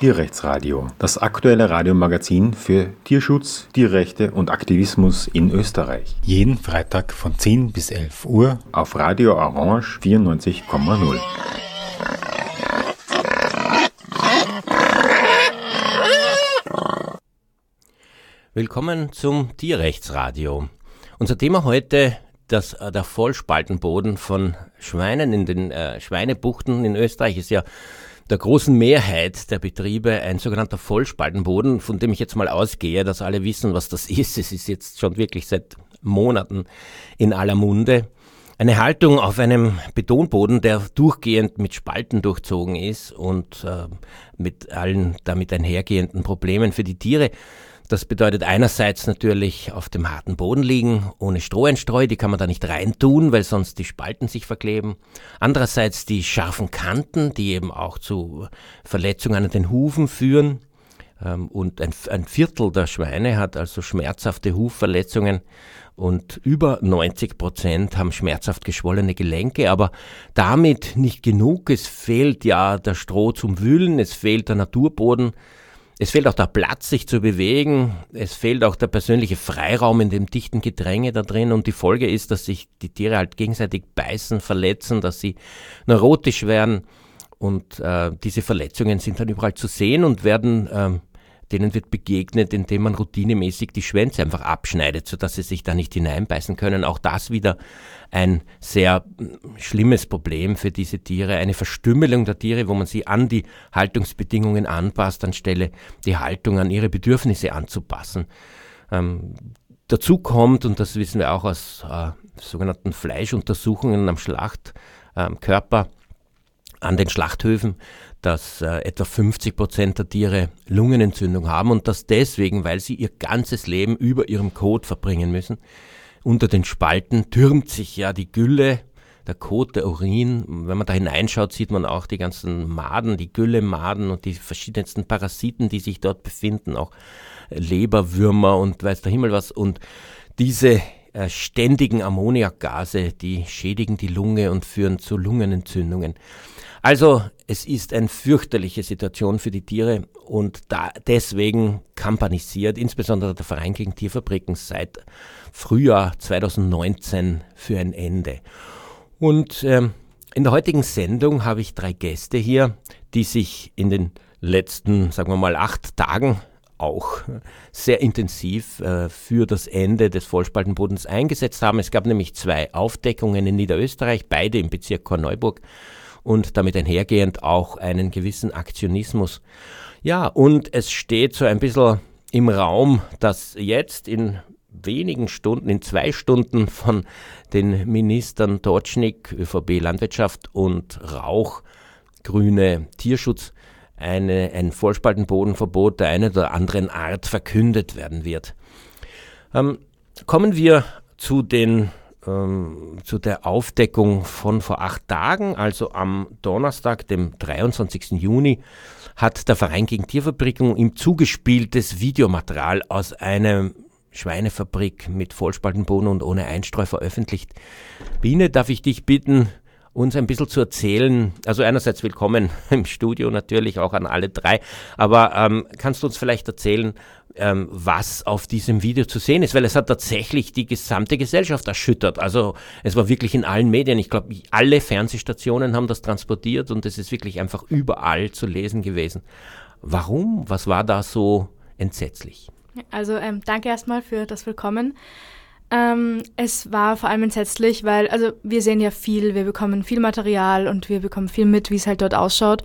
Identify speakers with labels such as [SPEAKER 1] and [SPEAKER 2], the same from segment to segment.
[SPEAKER 1] Tierrechtsradio, das aktuelle Radiomagazin für Tierschutz, Tierrechte und Aktivismus in Österreich. Jeden Freitag von 10 bis 11 Uhr auf Radio Orange 94,0.
[SPEAKER 2] Willkommen zum Tierrechtsradio. Unser Thema heute das, äh, der Vollspaltenboden von Schweinen in den äh, Schweinebuchten in Österreich ist ja der großen Mehrheit der Betriebe ein sogenannter Vollspaltenboden, von dem ich jetzt mal ausgehe, dass alle wissen, was das ist. Es ist jetzt schon wirklich seit Monaten in aller Munde. Eine Haltung auf einem Betonboden, der durchgehend mit Spalten durchzogen ist und äh, mit allen damit einhergehenden Problemen für die Tiere. Das bedeutet einerseits natürlich auf dem harten Boden liegen, ohne Stroheinstreu, die kann man da nicht reintun, weil sonst die Spalten sich verkleben. Andererseits die scharfen Kanten, die eben auch zu Verletzungen an den Hufen führen. Ähm, und ein, ein Viertel der Schweine hat also schmerzhafte Hufverletzungen und über 90 Prozent haben schmerzhaft geschwollene Gelenke, aber damit nicht genug. Es fehlt ja der Stroh zum Wühlen, es fehlt der Naturboden, es fehlt auch der Platz, sich zu bewegen. Es fehlt auch der persönliche Freiraum in dem dichten Gedränge da drin. Und die Folge ist, dass sich die Tiere halt gegenseitig beißen, verletzen, dass sie neurotisch werden. Und äh, diese Verletzungen sind dann überall zu sehen und werden ähm, denen wird begegnet, indem man routinemäßig die Schwänze einfach abschneidet, sodass sie sich da nicht hineinbeißen können. Auch das wieder ein sehr hm, schlimmes Problem für diese Tiere, eine Verstümmelung der Tiere, wo man sie an die Haltungsbedingungen anpasst, anstelle die Haltung an ihre Bedürfnisse anzupassen. Ähm, dazu kommt, und das wissen wir auch aus äh, sogenannten Fleischuntersuchungen am Schlachtkörper, ähm, an den Schlachthöfen, dass äh, etwa 50 Prozent der Tiere Lungenentzündung haben und das deswegen, weil sie ihr ganzes Leben über ihrem Kot verbringen müssen. Unter den Spalten türmt sich ja die Gülle, der Kot, der Urin. Wenn man da hineinschaut, sieht man auch die ganzen Maden, die Güllemaden und die verschiedensten Parasiten, die sich dort befinden, auch Leberwürmer und weiß der Himmel was. Und diese äh, ständigen Ammoniakgase, die schädigen die Lunge und führen zu Lungenentzündungen. Also es ist eine fürchterliche Situation für die Tiere und da deswegen kampanisiert insbesondere der Verein gegen Tierfabriken seit Frühjahr 2019 für ein Ende. Und ähm, in der heutigen Sendung habe ich drei Gäste hier, die sich in den letzten, sagen wir mal, acht Tagen auch sehr intensiv äh, für das Ende des Vollspaltenbodens eingesetzt haben. Es gab nämlich zwei Aufdeckungen in Niederösterreich, beide im Bezirk Korneuburg und damit einhergehend auch einen gewissen Aktionismus. Ja, und es steht so ein bisschen im Raum, dass jetzt in wenigen Stunden, in zwei Stunden von den Ministern Totschnig, ÖVP Landwirtschaft und Rauch, Grüne Tierschutz, eine, ein Vollspaltenbodenverbot der einen oder anderen Art verkündet werden wird. Ähm, kommen wir zu den ähm, zu der Aufdeckung von vor acht Tagen, also am Donnerstag, dem 23. Juni, hat der Verein gegen Tierfabriken ihm zugespieltes Videomaterial aus einer Schweinefabrik mit Vollspaltenboden und ohne Einstreu veröffentlicht. Biene, darf ich dich bitten, uns ein bisschen zu erzählen. Also einerseits willkommen im Studio natürlich auch an alle drei, aber ähm, kannst du uns vielleicht erzählen, ähm, was auf diesem Video zu sehen ist, weil es hat tatsächlich die gesamte Gesellschaft erschüttert. Also es war wirklich in allen Medien. Ich glaube, alle Fernsehstationen haben das transportiert und es ist wirklich einfach überall zu lesen gewesen. Warum? Was war da so entsetzlich?
[SPEAKER 3] Also ähm, danke erstmal für das Willkommen. Ähm, es war vor allem entsetzlich, weil, also wir sehen ja viel, wir bekommen viel Material und wir bekommen viel mit, wie es halt dort ausschaut.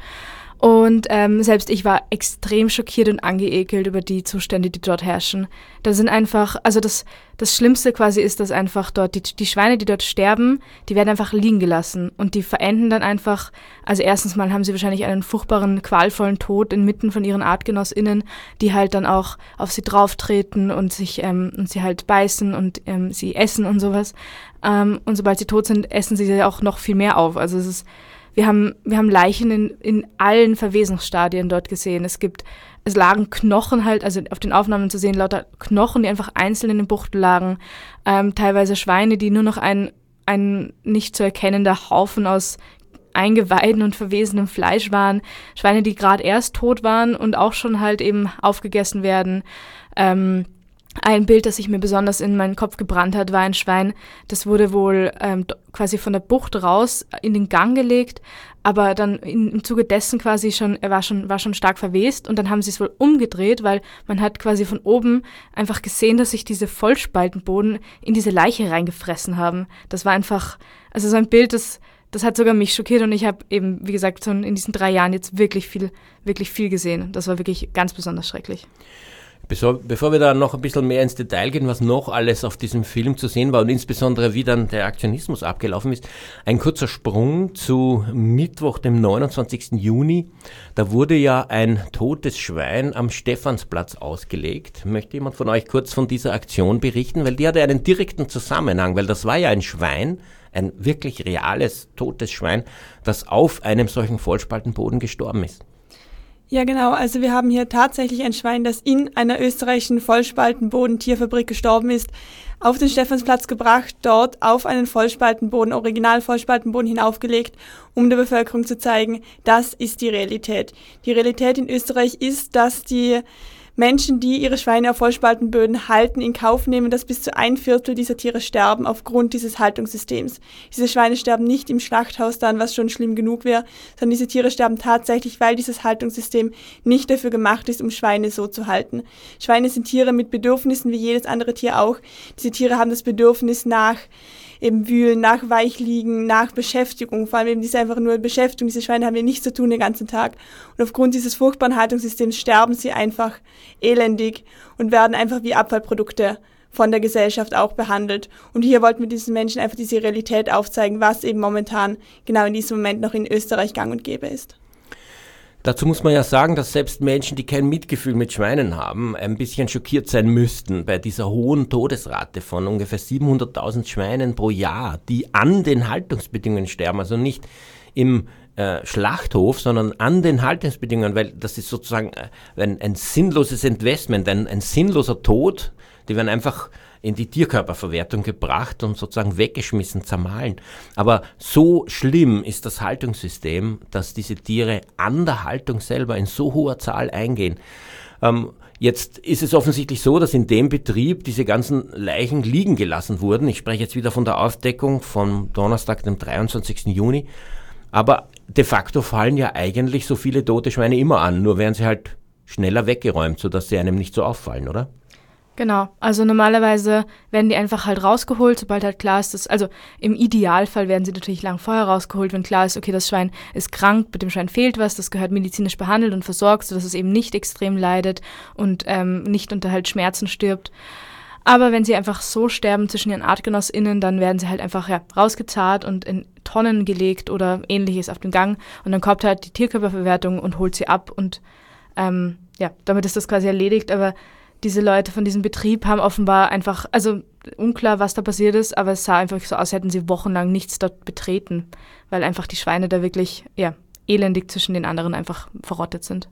[SPEAKER 3] Und ähm, selbst ich war extrem schockiert und angeekelt über die Zustände, die dort herrschen. Da sind einfach, also das, das Schlimmste quasi ist, dass einfach dort die, die Schweine, die dort sterben, die werden einfach liegen gelassen und die verenden dann einfach, also erstens mal haben sie wahrscheinlich einen furchtbaren, qualvollen Tod inmitten von ihren ArtgenossInnen, die halt dann auch auf sie drauftreten und sich, ähm, und sie halt beißen und ähm, sie essen und sowas. Ähm, und sobald sie tot sind, essen sie sie auch noch viel mehr auf. Also es ist, wir haben, wir haben Leichen in, in allen Verwesungsstadien dort gesehen. Es gibt, es lagen Knochen halt, also auf den Aufnahmen zu sehen, lauter Knochen, die einfach einzeln in den Buchten lagen. Ähm, teilweise Schweine, die nur noch ein, ein nicht zu erkennender Haufen aus eingeweiden und verwesenem Fleisch waren, Schweine, die gerade erst tot waren und auch schon halt eben aufgegessen werden. Ähm, ein Bild, das sich mir besonders in meinen Kopf gebrannt hat, war ein Schwein, das wurde wohl ähm, quasi von der Bucht raus in den Gang gelegt, aber dann in, im Zuge dessen quasi schon, er war schon, war schon stark verwest und dann haben sie es wohl umgedreht, weil man hat quasi von oben einfach gesehen, dass sich diese Vollspaltenboden in diese Leiche reingefressen haben. Das war einfach, also so ein Bild, das, das hat sogar mich schockiert und ich habe eben, wie gesagt, so in diesen drei Jahren jetzt wirklich viel, wirklich viel gesehen. Das war wirklich ganz besonders schrecklich.
[SPEAKER 2] Bevor wir da noch ein bisschen mehr ins Detail gehen, was noch alles auf diesem Film zu sehen war und insbesondere wie dann der Aktionismus abgelaufen ist, ein kurzer Sprung zu Mittwoch, dem 29. Juni. Da wurde ja ein totes Schwein am Stephansplatz ausgelegt. Möchte jemand von euch kurz von dieser Aktion berichten? Weil die hatte einen direkten Zusammenhang, weil das war ja ein Schwein, ein wirklich reales totes Schwein, das auf einem solchen Vollspaltenboden gestorben ist.
[SPEAKER 4] Ja, genau. Also wir haben hier tatsächlich ein Schwein, das in einer österreichischen Vollspaltenboden-Tierfabrik gestorben ist, auf den Stephansplatz gebracht, dort auf einen Vollspaltenboden, Original-Vollspaltenboden hinaufgelegt, um der Bevölkerung zu zeigen, das ist die Realität. Die Realität in Österreich ist, dass die Menschen, die ihre Schweine auf Vollspaltenböden halten, in Kauf nehmen, dass bis zu ein Viertel dieser Tiere sterben aufgrund dieses Haltungssystems. Diese Schweine sterben nicht im Schlachthaus dann, was schon schlimm genug wäre, sondern diese Tiere sterben tatsächlich, weil dieses Haltungssystem nicht dafür gemacht ist, um Schweine so zu halten. Schweine sind Tiere mit Bedürfnissen wie jedes andere Tier auch. Diese Tiere haben das Bedürfnis nach eben wühlen, nach Weichliegen, nach Beschäftigung. Vor allem eben diese einfach nur Beschäftigung. Diese Schweine haben ja nichts zu tun den ganzen Tag. Und aufgrund dieses furchtbaren Haltungssystems sterben sie einfach elendig und werden einfach wie Abfallprodukte von der Gesellschaft auch behandelt. Und hier wollten wir diesen Menschen einfach diese Realität aufzeigen, was eben momentan genau in diesem Moment noch in Österreich gang und gäbe ist.
[SPEAKER 2] Dazu muss man ja sagen, dass selbst Menschen, die kein Mitgefühl mit Schweinen haben, ein bisschen schockiert sein müssten bei dieser hohen Todesrate von ungefähr 700.000 Schweinen pro Jahr, die an den Haltungsbedingungen sterben, also nicht im äh, Schlachthof, sondern an den Haltungsbedingungen, weil das ist sozusagen äh, ein, ein sinnloses Investment, ein, ein sinnloser Tod, die werden einfach in die Tierkörperverwertung gebracht und sozusagen weggeschmissen, zermahlen. Aber so schlimm ist das Haltungssystem, dass diese Tiere an der Haltung selber in so hoher Zahl eingehen. Ähm, Jetzt ist es offensichtlich so, dass in dem Betrieb diese ganzen Leichen liegen gelassen wurden. Ich spreche jetzt wieder von der Aufdeckung vom Donnerstag, dem 23. Juni. Aber de facto fallen ja eigentlich so viele tote Schweine immer an, nur werden sie halt schneller weggeräumt, sodass sie einem nicht so auffallen, oder?
[SPEAKER 3] Genau, also normalerweise werden die einfach halt rausgeholt, sobald halt klar ist, dass, also im Idealfall werden sie natürlich lang vorher rausgeholt, wenn klar ist, okay, das Schwein ist krank, mit dem Schwein fehlt was, das gehört medizinisch behandelt und versorgt, sodass es eben nicht extrem leidet und ähm, nicht unter halt Schmerzen stirbt. Aber wenn sie einfach so sterben zwischen ihren ArtgenossInnen, dann werden sie halt einfach ja, rausgezahlt und in Tonnen gelegt oder ähnliches auf den Gang. Und dann kommt halt die Tierkörperverwertung und holt sie ab und ähm, ja, damit ist das quasi erledigt. Aber diese Leute von diesem Betrieb haben offenbar einfach, also unklar, was da passiert ist, aber es sah einfach so aus, als hätten sie wochenlang nichts dort betreten, weil einfach die Schweine da wirklich, ja, elendig zwischen den anderen einfach verrottet sind.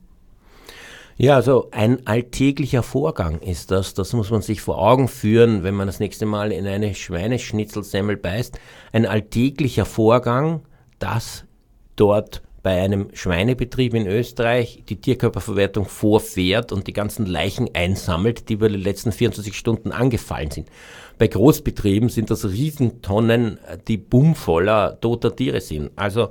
[SPEAKER 2] Ja, also ein alltäglicher Vorgang ist das. Das muss man sich vor Augen führen, wenn man das nächste Mal in eine Schweineschnitzelsemmel beißt. Ein alltäglicher Vorgang, dass dort bei einem Schweinebetrieb in Österreich die Tierkörperverwertung vorfährt und die ganzen Leichen einsammelt, die über die letzten 24 Stunden angefallen sind. Bei Großbetrieben sind das Riesentonnen, die bummvoller toter Tiere sind. Also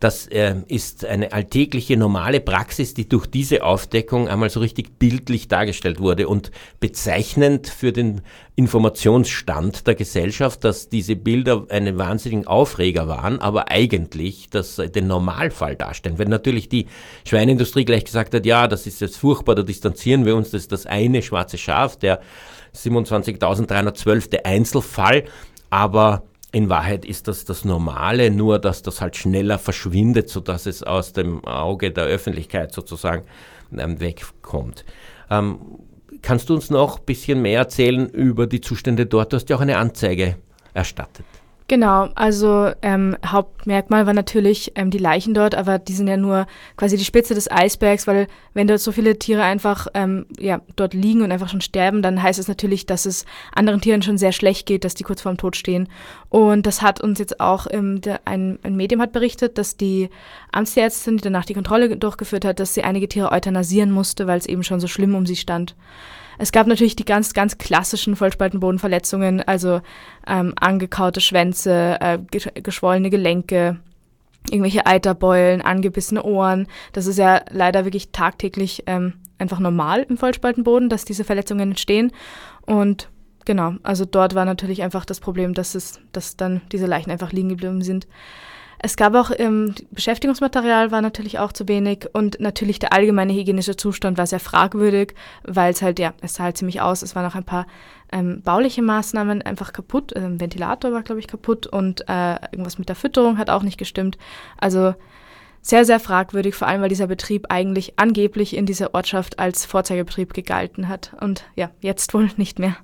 [SPEAKER 2] das äh, ist eine alltägliche, normale Praxis, die durch diese Aufdeckung einmal so richtig bildlich dargestellt wurde und bezeichnend für den Informationsstand der Gesellschaft, dass diese Bilder einen wahnsinnigen Aufreger waren, aber eigentlich das, äh, den Normalfall darstellen. Wenn natürlich die Schweineindustrie gleich gesagt hat, ja, das ist jetzt furchtbar, da distanzieren wir uns, das ist das eine schwarze Schaf, der 27.312. Einzelfall, aber in Wahrheit ist das das Normale, nur dass das halt schneller verschwindet, sodass es aus dem Auge der Öffentlichkeit sozusagen ähm, wegkommt. Ähm, kannst du uns noch ein bisschen mehr erzählen über die Zustände dort? Du hast ja auch eine Anzeige erstattet.
[SPEAKER 3] Genau, also ähm, Hauptmerkmal war natürlich ähm, die Leichen dort, aber die sind ja nur quasi die Spitze des Eisbergs, weil wenn dort so viele Tiere einfach ähm, ja, dort liegen und einfach schon sterben, dann heißt es natürlich, dass es anderen Tieren schon sehr schlecht geht, dass die kurz vorm Tod stehen. Und das hat uns jetzt auch ähm, der, ein, ein Medium hat berichtet, dass die Amtsärztin, die danach die Kontrolle durchgeführt hat, dass sie einige Tiere euthanasieren musste, weil es eben schon so schlimm um sie stand. Es gab natürlich die ganz, ganz klassischen Vollspaltenbodenverletzungen, also ähm, angekaute Schwänze, äh, geschwollene Gelenke, irgendwelche Eiterbeulen, angebissene Ohren. Das ist ja leider wirklich tagtäglich ähm, einfach normal im Vollspaltenboden, dass diese Verletzungen entstehen. Und genau, also dort war natürlich einfach das Problem, dass es, dass dann diese Leichen einfach liegen geblieben sind. Es gab auch ähm, Beschäftigungsmaterial war natürlich auch zu wenig und natürlich der allgemeine hygienische Zustand war sehr fragwürdig, weil es halt, ja, es sah halt ziemlich aus. Es waren auch ein paar ähm, bauliche Maßnahmen einfach kaputt. Ähm, Ventilator war, glaube ich, kaputt und äh, irgendwas mit der Fütterung hat auch nicht gestimmt. Also sehr, sehr fragwürdig, vor allem weil dieser Betrieb eigentlich angeblich in dieser Ortschaft als Vorzeigebetrieb gegalten hat. Und ja, jetzt wohl nicht mehr.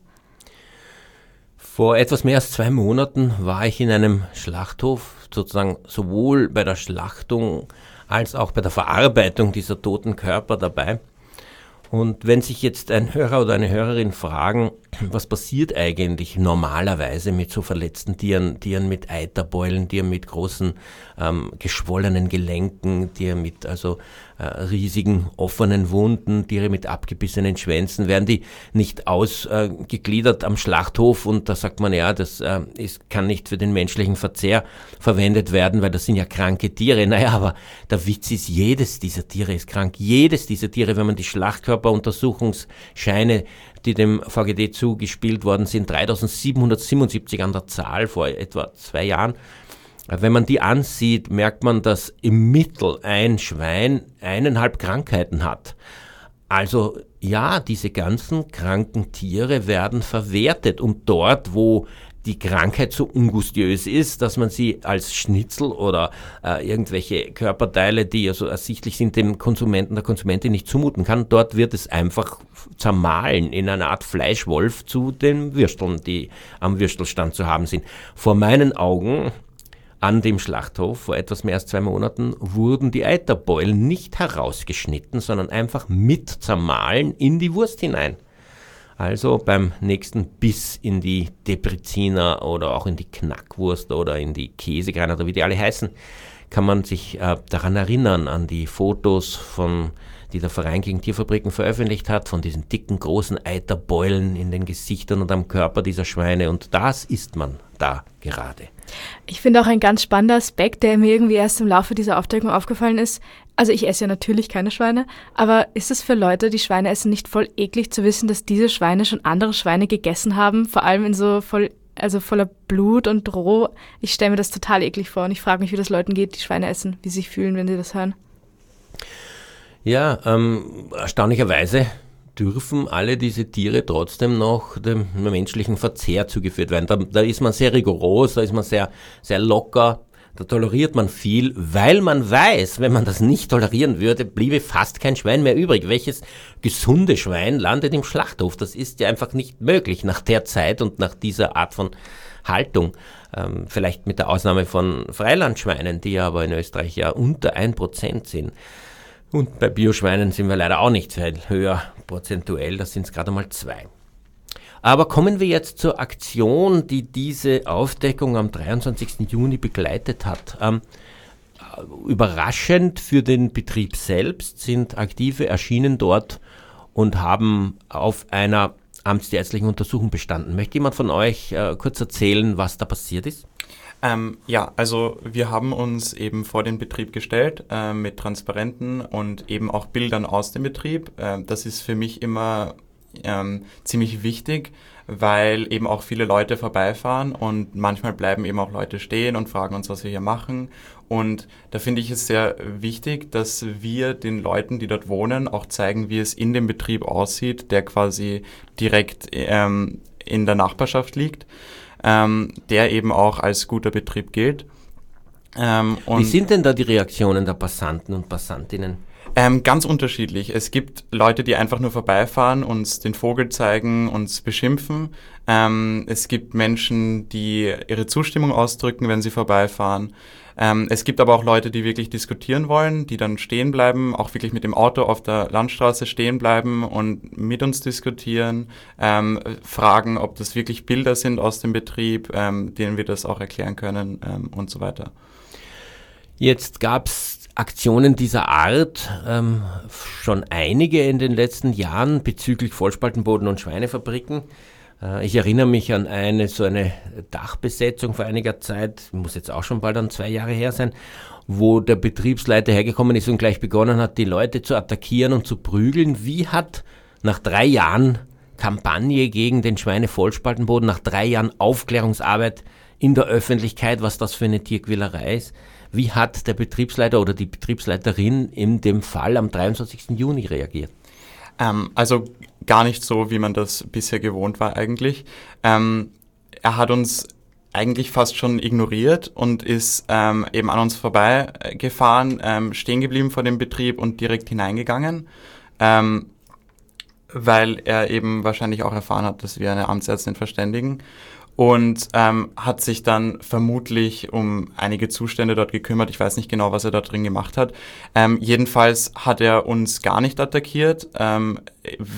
[SPEAKER 2] Vor etwas mehr als zwei Monaten war ich in einem Schlachthof, sozusagen sowohl bei der Schlachtung als auch bei der Verarbeitung dieser toten Körper dabei. Und wenn sich jetzt ein Hörer oder eine Hörerin fragen, was passiert eigentlich normalerweise mit so verletzten Tieren, Tieren mit Eiterbeulen, Tieren mit großen ähm, geschwollenen Gelenken, Tieren mit also riesigen offenen Wunden, Tiere mit abgebissenen Schwänzen, werden die nicht ausgegliedert äh, am Schlachthof und da sagt man ja, das äh, ist, kann nicht für den menschlichen Verzehr verwendet werden, weil das sind ja kranke Tiere. Naja, aber der Witz ist, jedes dieser Tiere ist krank. Jedes dieser Tiere, wenn man die Schlachtkörperuntersuchungsscheine die dem VGD zugespielt worden sind, 3777 an der Zahl vor etwa zwei Jahren. Wenn man die ansieht, merkt man, dass im Mittel ein Schwein eineinhalb Krankheiten hat. Also ja, diese ganzen kranken Tiere werden verwertet und dort, wo die Krankheit so ungustiös ist, dass man sie als Schnitzel oder äh, irgendwelche Körperteile, die ja so ersichtlich sind, dem Konsumenten, der Konsumentin nicht zumuten kann. Dort wird es einfach zermahlen in einer Art Fleischwolf zu den Würsteln, die am Würstelstand zu haben sind. Vor meinen Augen an dem Schlachthof vor etwas mehr als zwei Monaten wurden die Eiterbeulen nicht herausgeschnitten, sondern einfach mit zermahlen in die Wurst hinein. Also beim nächsten Biss in die Depreziner oder auch in die Knackwurst oder in die Käsekreiner oder wie die alle heißen, kann man sich äh, daran erinnern, an die Fotos von die der Verein gegen Tierfabriken veröffentlicht hat, von diesen dicken, großen Eiterbeulen in den Gesichtern und am Körper dieser Schweine. Und das isst man da gerade.
[SPEAKER 3] Ich finde auch ein ganz spannender Aspekt, der mir irgendwie erst im Laufe dieser Aufdeckung aufgefallen ist. Also ich esse ja natürlich keine Schweine, aber ist es für Leute, die Schweine essen, nicht voll eklig zu wissen, dass diese Schweine schon andere Schweine gegessen haben, vor allem in so voll also voller Blut und roh. Ich stelle mir das total eklig vor und ich frage mich, wie das Leuten geht, die Schweine essen, wie sie sich fühlen, wenn sie das hören.
[SPEAKER 2] Ja, ähm, erstaunlicherweise dürfen alle diese Tiere trotzdem noch dem menschlichen Verzehr zugeführt werden. Da, da ist man sehr rigoros, da ist man sehr, sehr locker, da toleriert man viel, weil man weiß, wenn man das nicht tolerieren würde, bliebe fast kein Schwein mehr übrig. Welches gesunde Schwein landet im Schlachthof? Das ist ja einfach nicht möglich nach der Zeit und nach dieser Art von Haltung. Ähm, vielleicht mit der Ausnahme von Freilandschweinen, die aber in Österreich ja unter ein Prozent sind. Und bei Bioschweinen sind wir leider auch nicht höher prozentuell, da sind es gerade mal zwei. Aber kommen wir jetzt zur Aktion, die diese Aufdeckung am 23. Juni begleitet hat. Ähm, überraschend für den Betrieb selbst sind Aktive erschienen dort und haben auf einer amtsärztlichen Untersuchung bestanden. Möchte jemand von euch äh, kurz erzählen, was da passiert ist?
[SPEAKER 5] Ähm, ja, also wir haben uns eben vor den Betrieb gestellt äh, mit Transparenten und eben auch Bildern aus dem Betrieb. Äh, das ist für mich immer ähm, ziemlich wichtig, weil eben auch viele Leute vorbeifahren und manchmal bleiben eben auch Leute stehen und fragen uns, was wir hier machen. Und da finde ich es sehr wichtig, dass wir den Leuten, die dort wohnen, auch zeigen, wie es in dem Betrieb aussieht, der quasi direkt ähm, in der Nachbarschaft liegt ähm, der eben auch als guter Betrieb gilt.
[SPEAKER 2] Ähm, Wie sind denn da die Reaktionen der Passanten und Passantinnen?
[SPEAKER 5] Ähm, ganz unterschiedlich. Es gibt Leute, die einfach nur vorbeifahren, uns den Vogel zeigen, uns beschimpfen. Ähm, es gibt Menschen, die ihre Zustimmung ausdrücken, wenn sie vorbeifahren. Ähm, es gibt aber auch Leute, die wirklich diskutieren wollen, die dann stehen bleiben, auch wirklich mit dem Auto auf der Landstraße stehen bleiben und mit uns diskutieren, ähm, fragen, ob das wirklich Bilder sind aus dem Betrieb, ähm, denen wir das auch erklären können ähm, und so weiter.
[SPEAKER 2] Jetzt gab es Aktionen dieser Art ähm, schon einige in den letzten Jahren bezüglich Vollspaltenboden und Schweinefabriken. Äh, ich erinnere mich an eine so eine Dachbesetzung vor einiger Zeit, muss jetzt auch schon bald dann zwei Jahre her sein, wo der Betriebsleiter hergekommen ist und gleich begonnen hat, die Leute zu attackieren und zu prügeln. Wie hat nach drei Jahren Kampagne gegen den Schweinevollspaltenboden, nach drei Jahren Aufklärungsarbeit in der Öffentlichkeit, was das für eine Tierquälerei ist, wie hat der Betriebsleiter oder die Betriebsleiterin in dem Fall am 23. Juni reagiert?
[SPEAKER 5] Ähm, also gar nicht so, wie man das bisher gewohnt war eigentlich. Ähm, er hat uns eigentlich fast schon ignoriert und ist ähm, eben an uns vorbeigefahren, ähm, stehen geblieben vor dem Betrieb und direkt hineingegangen, ähm, weil er eben wahrscheinlich auch erfahren hat, dass wir eine Amtsärztin verständigen und ähm, hat sich dann vermutlich um einige Zustände dort gekümmert. Ich weiß nicht genau, was er da drin gemacht hat. Ähm, jedenfalls hat er uns gar nicht attackiert, ähm,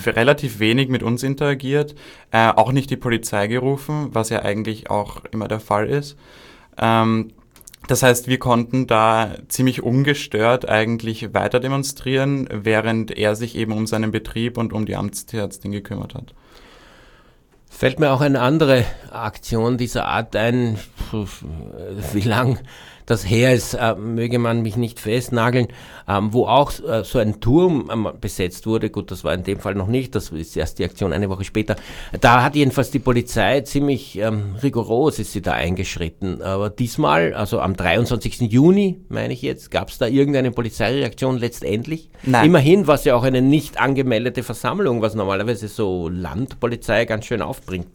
[SPEAKER 5] relativ wenig mit uns interagiert, äh, auch nicht die Polizei gerufen, was ja eigentlich auch immer der Fall ist. Ähm, das heißt, wir konnten da ziemlich ungestört eigentlich weiter demonstrieren, während er sich eben um seinen Betrieb und um die Amtsärztin gekümmert hat.
[SPEAKER 2] Fällt mir auch eine andere Aktion dieser Art ein, wie lang das her ist, äh, möge man mich nicht festnageln, ähm, wo auch äh, so ein Turm ähm, besetzt wurde. Gut, das war in dem Fall noch nicht, das ist erst die Aktion eine Woche später. Da hat jedenfalls die Polizei ziemlich ähm, rigoros ist sie da eingeschritten. Aber diesmal, also am 23. Juni, meine ich jetzt, gab es da irgendeine Polizeireaktion letztendlich? Nein. Immerhin war es ja auch eine nicht angemeldete Versammlung, was normalerweise so Landpolizei ganz schön aufbringt.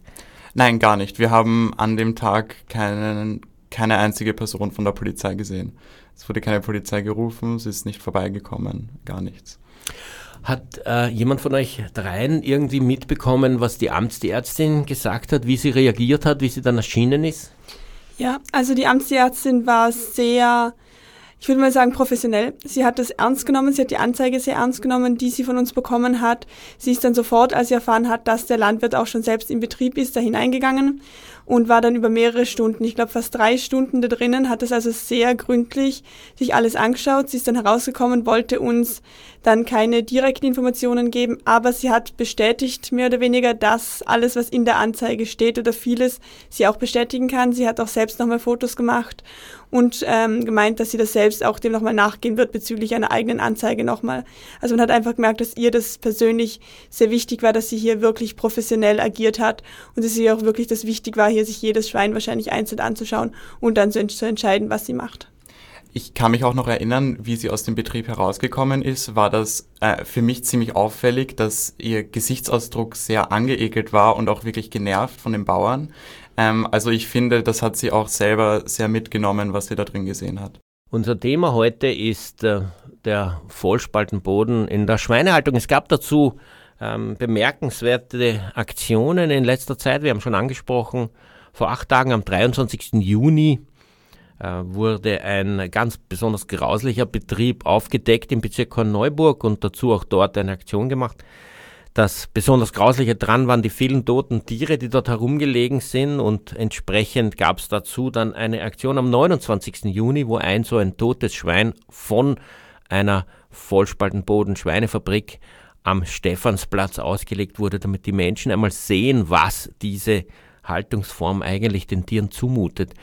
[SPEAKER 5] Nein, gar nicht. Wir haben an dem Tag keinen keine einzige Person von der Polizei gesehen. Es wurde keine Polizei gerufen, sie ist nicht vorbeigekommen, gar nichts.
[SPEAKER 2] Hat äh, jemand von euch dreien irgendwie mitbekommen, was die Amtsärztin gesagt hat, wie sie reagiert hat, wie sie dann erschienen ist?
[SPEAKER 4] Ja, also die Amtsärztin war sehr ich würde mal sagen, professionell. Sie hat das ernst genommen, sie hat die Anzeige sehr ernst genommen, die sie von uns bekommen hat. Sie ist dann sofort, als sie erfahren hat, dass der Landwirt auch schon selbst im Betrieb ist, da hineingegangen und war dann über mehrere Stunden, ich glaube fast drei Stunden da drinnen, hat das also sehr gründlich sich alles angeschaut. Sie ist dann herausgekommen, wollte uns dann keine direkten Informationen geben, aber sie hat bestätigt, mehr oder weniger, dass alles, was in der Anzeige steht oder vieles, sie auch bestätigen kann. Sie hat auch selbst nochmal Fotos gemacht und ähm, gemeint, dass sie das selbst auch dem nochmal nachgehen wird bezüglich einer eigenen Anzeige nochmal. Also man hat einfach gemerkt, dass ihr das persönlich sehr wichtig war, dass sie hier wirklich professionell agiert hat und dass ihr auch wirklich das wichtig war, hier sich jedes Schwein wahrscheinlich einzeln anzuschauen und dann zu, zu entscheiden, was sie macht.
[SPEAKER 5] Ich kann mich auch noch erinnern, wie sie aus dem Betrieb herausgekommen ist, war das äh, für mich ziemlich auffällig, dass ihr Gesichtsausdruck sehr angeekelt war und auch wirklich genervt von den Bauern. Ähm, also ich finde, das hat sie auch selber sehr mitgenommen, was sie da drin gesehen hat.
[SPEAKER 2] Unser Thema heute ist äh, der Vollspaltenboden in der Schweinehaltung. Es gab dazu ähm, bemerkenswerte Aktionen in letzter Zeit. Wir haben schon angesprochen, vor acht Tagen am 23. Juni äh, wurde ein ganz besonders grauslicher Betrieb aufgedeckt im Bezirk Korneuburg und dazu auch dort eine Aktion gemacht. Das besonders Grausliche dran waren die vielen toten Tiere, die dort herumgelegen sind und entsprechend gab es dazu dann eine Aktion am 29. Juni, wo ein so ein totes Schwein von einer Vollspaltenboden-Schweinefabrik am Stephansplatz ausgelegt wurde, damit die Menschen einmal sehen, was diese Haltungsform eigentlich den Tieren zumutet.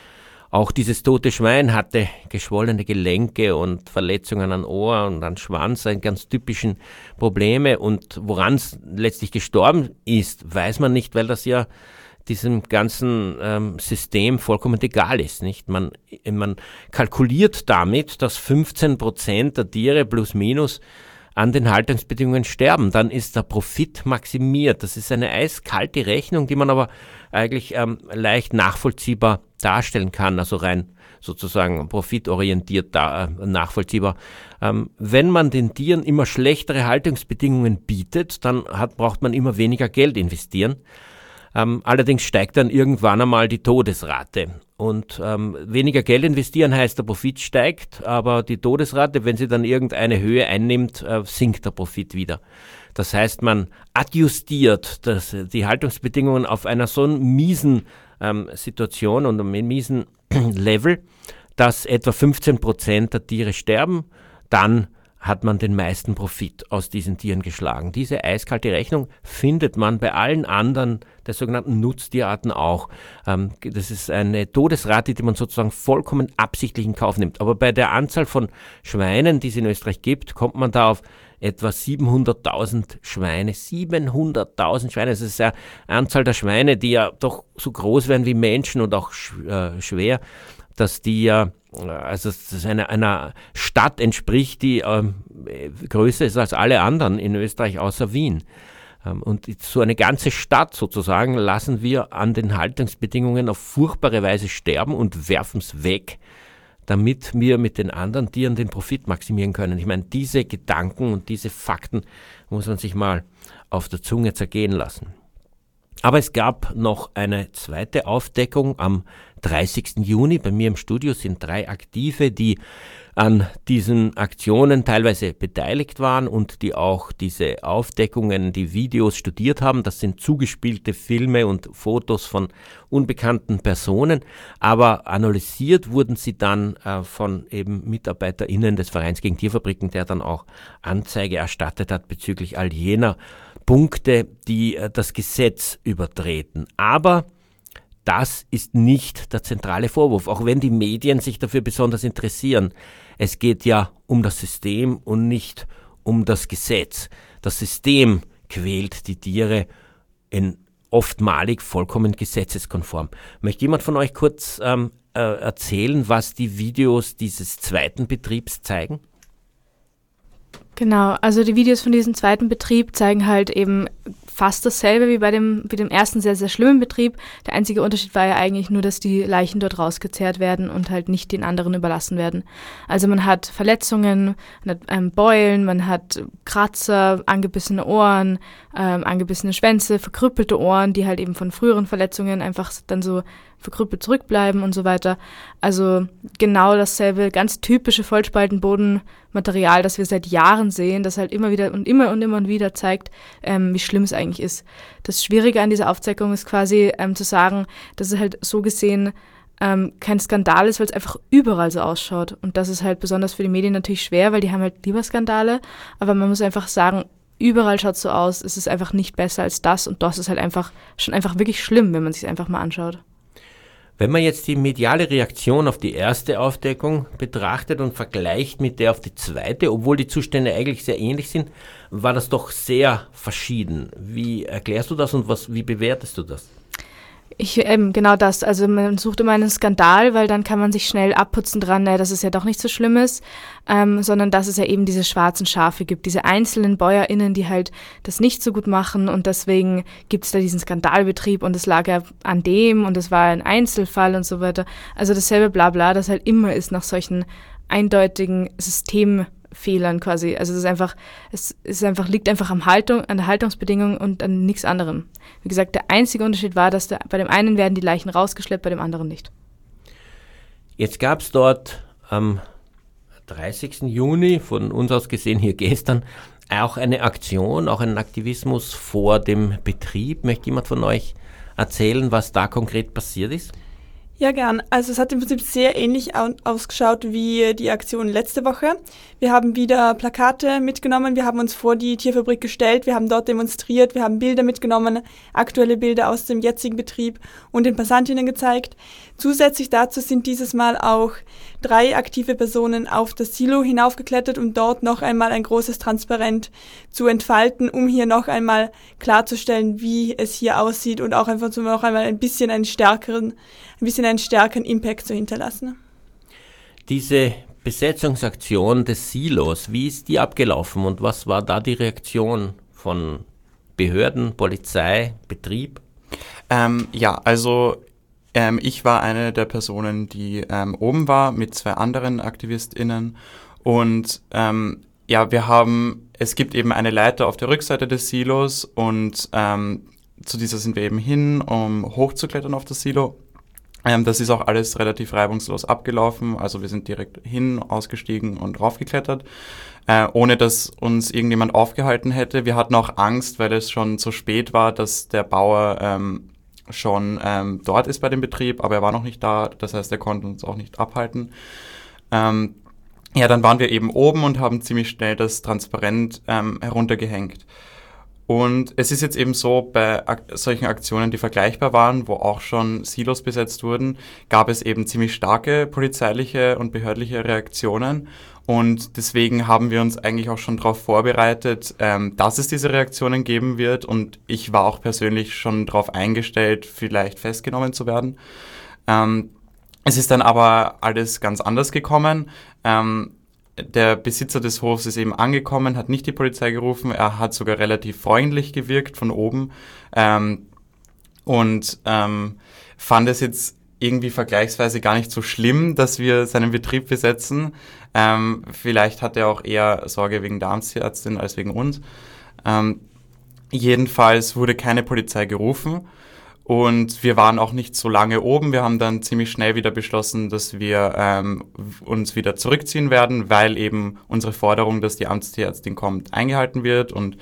[SPEAKER 2] Auch dieses tote Schwein hatte geschwollene Gelenke und Verletzungen an Ohr und an Schwanz, ein ganz typischen Probleme. Und woran es letztlich gestorben ist, weiß man nicht, weil das ja diesem ganzen ähm, System vollkommen egal ist. Nicht? Man, man kalkuliert damit, dass 15 Prozent der Tiere plus minus an den Haltungsbedingungen sterben. Dann ist der Profit maximiert. Das ist eine eiskalte Rechnung, die man aber eigentlich ähm, leicht nachvollziehbar darstellen kann, also rein sozusagen profitorientiert da, äh, nachvollziehbar. Ähm, wenn man den Tieren immer schlechtere Haltungsbedingungen bietet, dann hat, braucht man immer weniger Geld investieren. Ähm, allerdings steigt dann irgendwann einmal die Todesrate. Und ähm, weniger Geld investieren heißt, der Profit steigt, aber die Todesrate, wenn sie dann irgendeine Höhe einnimmt, äh, sinkt der Profit wieder. Das heißt, man adjustiert das, die Haltungsbedingungen auf einer so miesen ähm, Situation und einem miesen Level, dass etwa 15 Prozent der Tiere sterben, dann hat man den meisten Profit aus diesen Tieren geschlagen. Diese eiskalte Rechnung findet man bei allen anderen der sogenannten Nutztierarten auch. Ähm, das ist eine Todesrate, die man sozusagen vollkommen absichtlich in Kauf nimmt. Aber bei der Anzahl von Schweinen, die es in Österreich gibt, kommt man da auf etwa 700.000 Schweine. 700.000 Schweine, das ist eine Anzahl der Schweine, die ja doch so groß werden wie Menschen und auch äh, schwer, dass die ja, also das einer, einer Stadt entspricht, die äh, größer ist als alle anderen in Österreich außer Wien. Ähm, und so eine ganze Stadt sozusagen lassen wir an den Haltungsbedingungen auf furchtbare Weise sterben und werfen es weg damit wir mit den anderen Tieren den Profit maximieren können. Ich meine, diese Gedanken und diese Fakten muss man sich mal auf der Zunge zergehen lassen. Aber es gab noch eine zweite Aufdeckung am 30. Juni. Bei mir im Studio sind drei Aktive, die an diesen Aktionen teilweise beteiligt waren und die auch diese Aufdeckungen, die Videos studiert haben. Das sind zugespielte Filme und Fotos von unbekannten Personen, aber analysiert wurden sie dann äh, von eben MitarbeiterInnen des Vereins gegen Tierfabriken, der dann auch Anzeige erstattet hat bezüglich all jener Punkte, die äh, das Gesetz übertreten. Aber das ist nicht der zentrale Vorwurf, auch wenn die Medien sich dafür besonders interessieren. Es geht ja um das System und nicht um das Gesetz. Das System quält die Tiere in oftmalig vollkommen gesetzeskonform. Möchte jemand von euch kurz ähm, äh, erzählen, was die Videos dieses zweiten Betriebs zeigen?
[SPEAKER 3] Genau, also die Videos von diesem zweiten Betrieb zeigen halt eben fast dasselbe wie bei dem, wie dem ersten sehr, sehr schlimmen Betrieb. Der einzige Unterschied war ja eigentlich nur, dass die Leichen dort rausgezehrt werden und halt nicht den anderen überlassen werden. Also man hat Verletzungen, man hat ähm, Beulen, man hat Kratzer, angebissene Ohren, ähm, angebissene Schwänze, verkrüppelte Ohren, die halt eben von früheren Verletzungen einfach dann so verkrüppelt zurückbleiben und so weiter. Also genau dasselbe, ganz typische Vollspaltenbodenmaterial, das wir seit Jahren sehen, das halt immer wieder und immer und immer und wieder zeigt, ähm, wie schlimm es eigentlich ist. Das Schwierige an dieser Aufzeichnung ist quasi ähm, zu sagen, dass es halt so gesehen ähm, kein Skandal ist, weil es einfach überall so ausschaut. Und das ist halt besonders für die Medien natürlich schwer, weil die haben halt lieber Skandale. Aber man muss einfach sagen, überall schaut so aus, es ist einfach nicht besser als das und das ist halt einfach schon einfach wirklich schlimm, wenn man sich einfach mal anschaut.
[SPEAKER 2] Wenn man jetzt die mediale Reaktion auf die erste Aufdeckung betrachtet und vergleicht mit der auf die zweite, obwohl die Zustände eigentlich sehr ähnlich sind, war das doch sehr verschieden. Wie erklärst du das und was, wie bewertest du das?
[SPEAKER 3] Ich, ähm, genau das. Also man sucht immer einen Skandal, weil dann kann man sich schnell abputzen dran, äh, dass es ja doch nicht so schlimm ist, ähm, sondern dass es ja eben diese schwarzen Schafe gibt, diese einzelnen BäuerInnen, die halt das nicht so gut machen und deswegen gibt es da diesen Skandalbetrieb und es lag ja an dem und es war ein Einzelfall und so weiter. Also dasselbe Blabla, das halt immer ist nach solchen eindeutigen Systemen Fehlern quasi. Also es ist einfach, es ist einfach, liegt einfach am Haltung, an der Haltungsbedingung und an nichts anderem. Wie gesagt, der einzige Unterschied war, dass der, bei dem einen werden die Leichen rausgeschleppt, bei dem anderen nicht.
[SPEAKER 2] Jetzt gab es dort am 30. Juni, von uns aus gesehen hier gestern, auch eine Aktion, auch einen Aktivismus vor dem Betrieb. Möchte jemand von euch erzählen, was da konkret passiert ist?
[SPEAKER 4] Ja, gern. Also es hat im Prinzip sehr ähnlich ausgeschaut wie die Aktion letzte Woche. Wir haben wieder Plakate mitgenommen, wir haben uns vor die Tierfabrik gestellt, wir haben dort demonstriert, wir haben Bilder mitgenommen, aktuelle Bilder aus dem jetzigen Betrieb und den Passantinnen gezeigt. Zusätzlich dazu sind dieses Mal auch drei aktive Personen auf das Silo hinaufgeklettert, um dort noch einmal ein großes Transparent zu entfalten, um hier noch einmal klarzustellen, wie es hier aussieht und auch einfach so noch einmal ein bisschen einen stärkeren, ein bisschen einen stärkeren Impact zu hinterlassen.
[SPEAKER 2] Diese Besetzungsaktion des Silos, wie ist die abgelaufen und was war da die Reaktion von Behörden, Polizei, Betrieb?
[SPEAKER 5] Ähm, ja, also Ähm, ich war eine der Personen, die ähm, oben war mit zwei anderen AktivistInnen und ähm, ja, wir haben, es gibt eben eine Leiter auf der Rückseite des Silos und ähm, zu dieser sind wir eben hin, um hochzuklettern auf das Silo. Ähm, das ist auch alles relativ reibungslos abgelaufen. Also wir sind direkt hin, ausgestiegen und raufgeklettert, äh, ohne dass uns irgendjemand aufgehalten hätte. Wir hatten auch Angst, weil es schon zu spät war, dass der Bauer ähm, schon ähm, dort ist bei dem Betrieb, aber er war noch nicht da. Das heißt, er konnte uns auch nicht abhalten. Ähm, ja, dann waren wir eben oben und haben ziemlich schnell das Transparent ähm, heruntergehängt. Und es ist jetzt eben so, bei ak solchen Aktionen, die vergleichbar waren, wo auch schon Silos besetzt wurden, gab es eben ziemlich starke polizeiliche und behördliche Reaktionen. Und deswegen haben wir uns eigentlich auch schon darauf vorbereitet, ähm, dass es diese Reaktionen geben wird. Und ich war auch persönlich schon darauf eingestellt, vielleicht festgenommen zu werden. Ähm, es ist dann aber alles ganz anders gekommen. Ähm, der Besitzer des Hofs ist eben angekommen, hat nicht die Polizei gerufen, er hat sogar relativ freundlich gewirkt von oben ähm, und ähm, fand es jetzt irgendwie vergleichsweise gar nicht so schlimm, dass wir seinen Betrieb besetzen. Ähm, vielleicht hat er auch eher Sorge wegen der Amtsärztin als wegen uns. Ähm, jedenfalls wurde keine Polizei gerufen und wir waren auch nicht so lange oben. Wir haben dann ziemlich schnell wieder beschlossen, dass wir ähm, uns wieder zurückziehen werden, weil eben unsere Forderung, dass die Amtstierärztin kommt, eingehalten wird. Und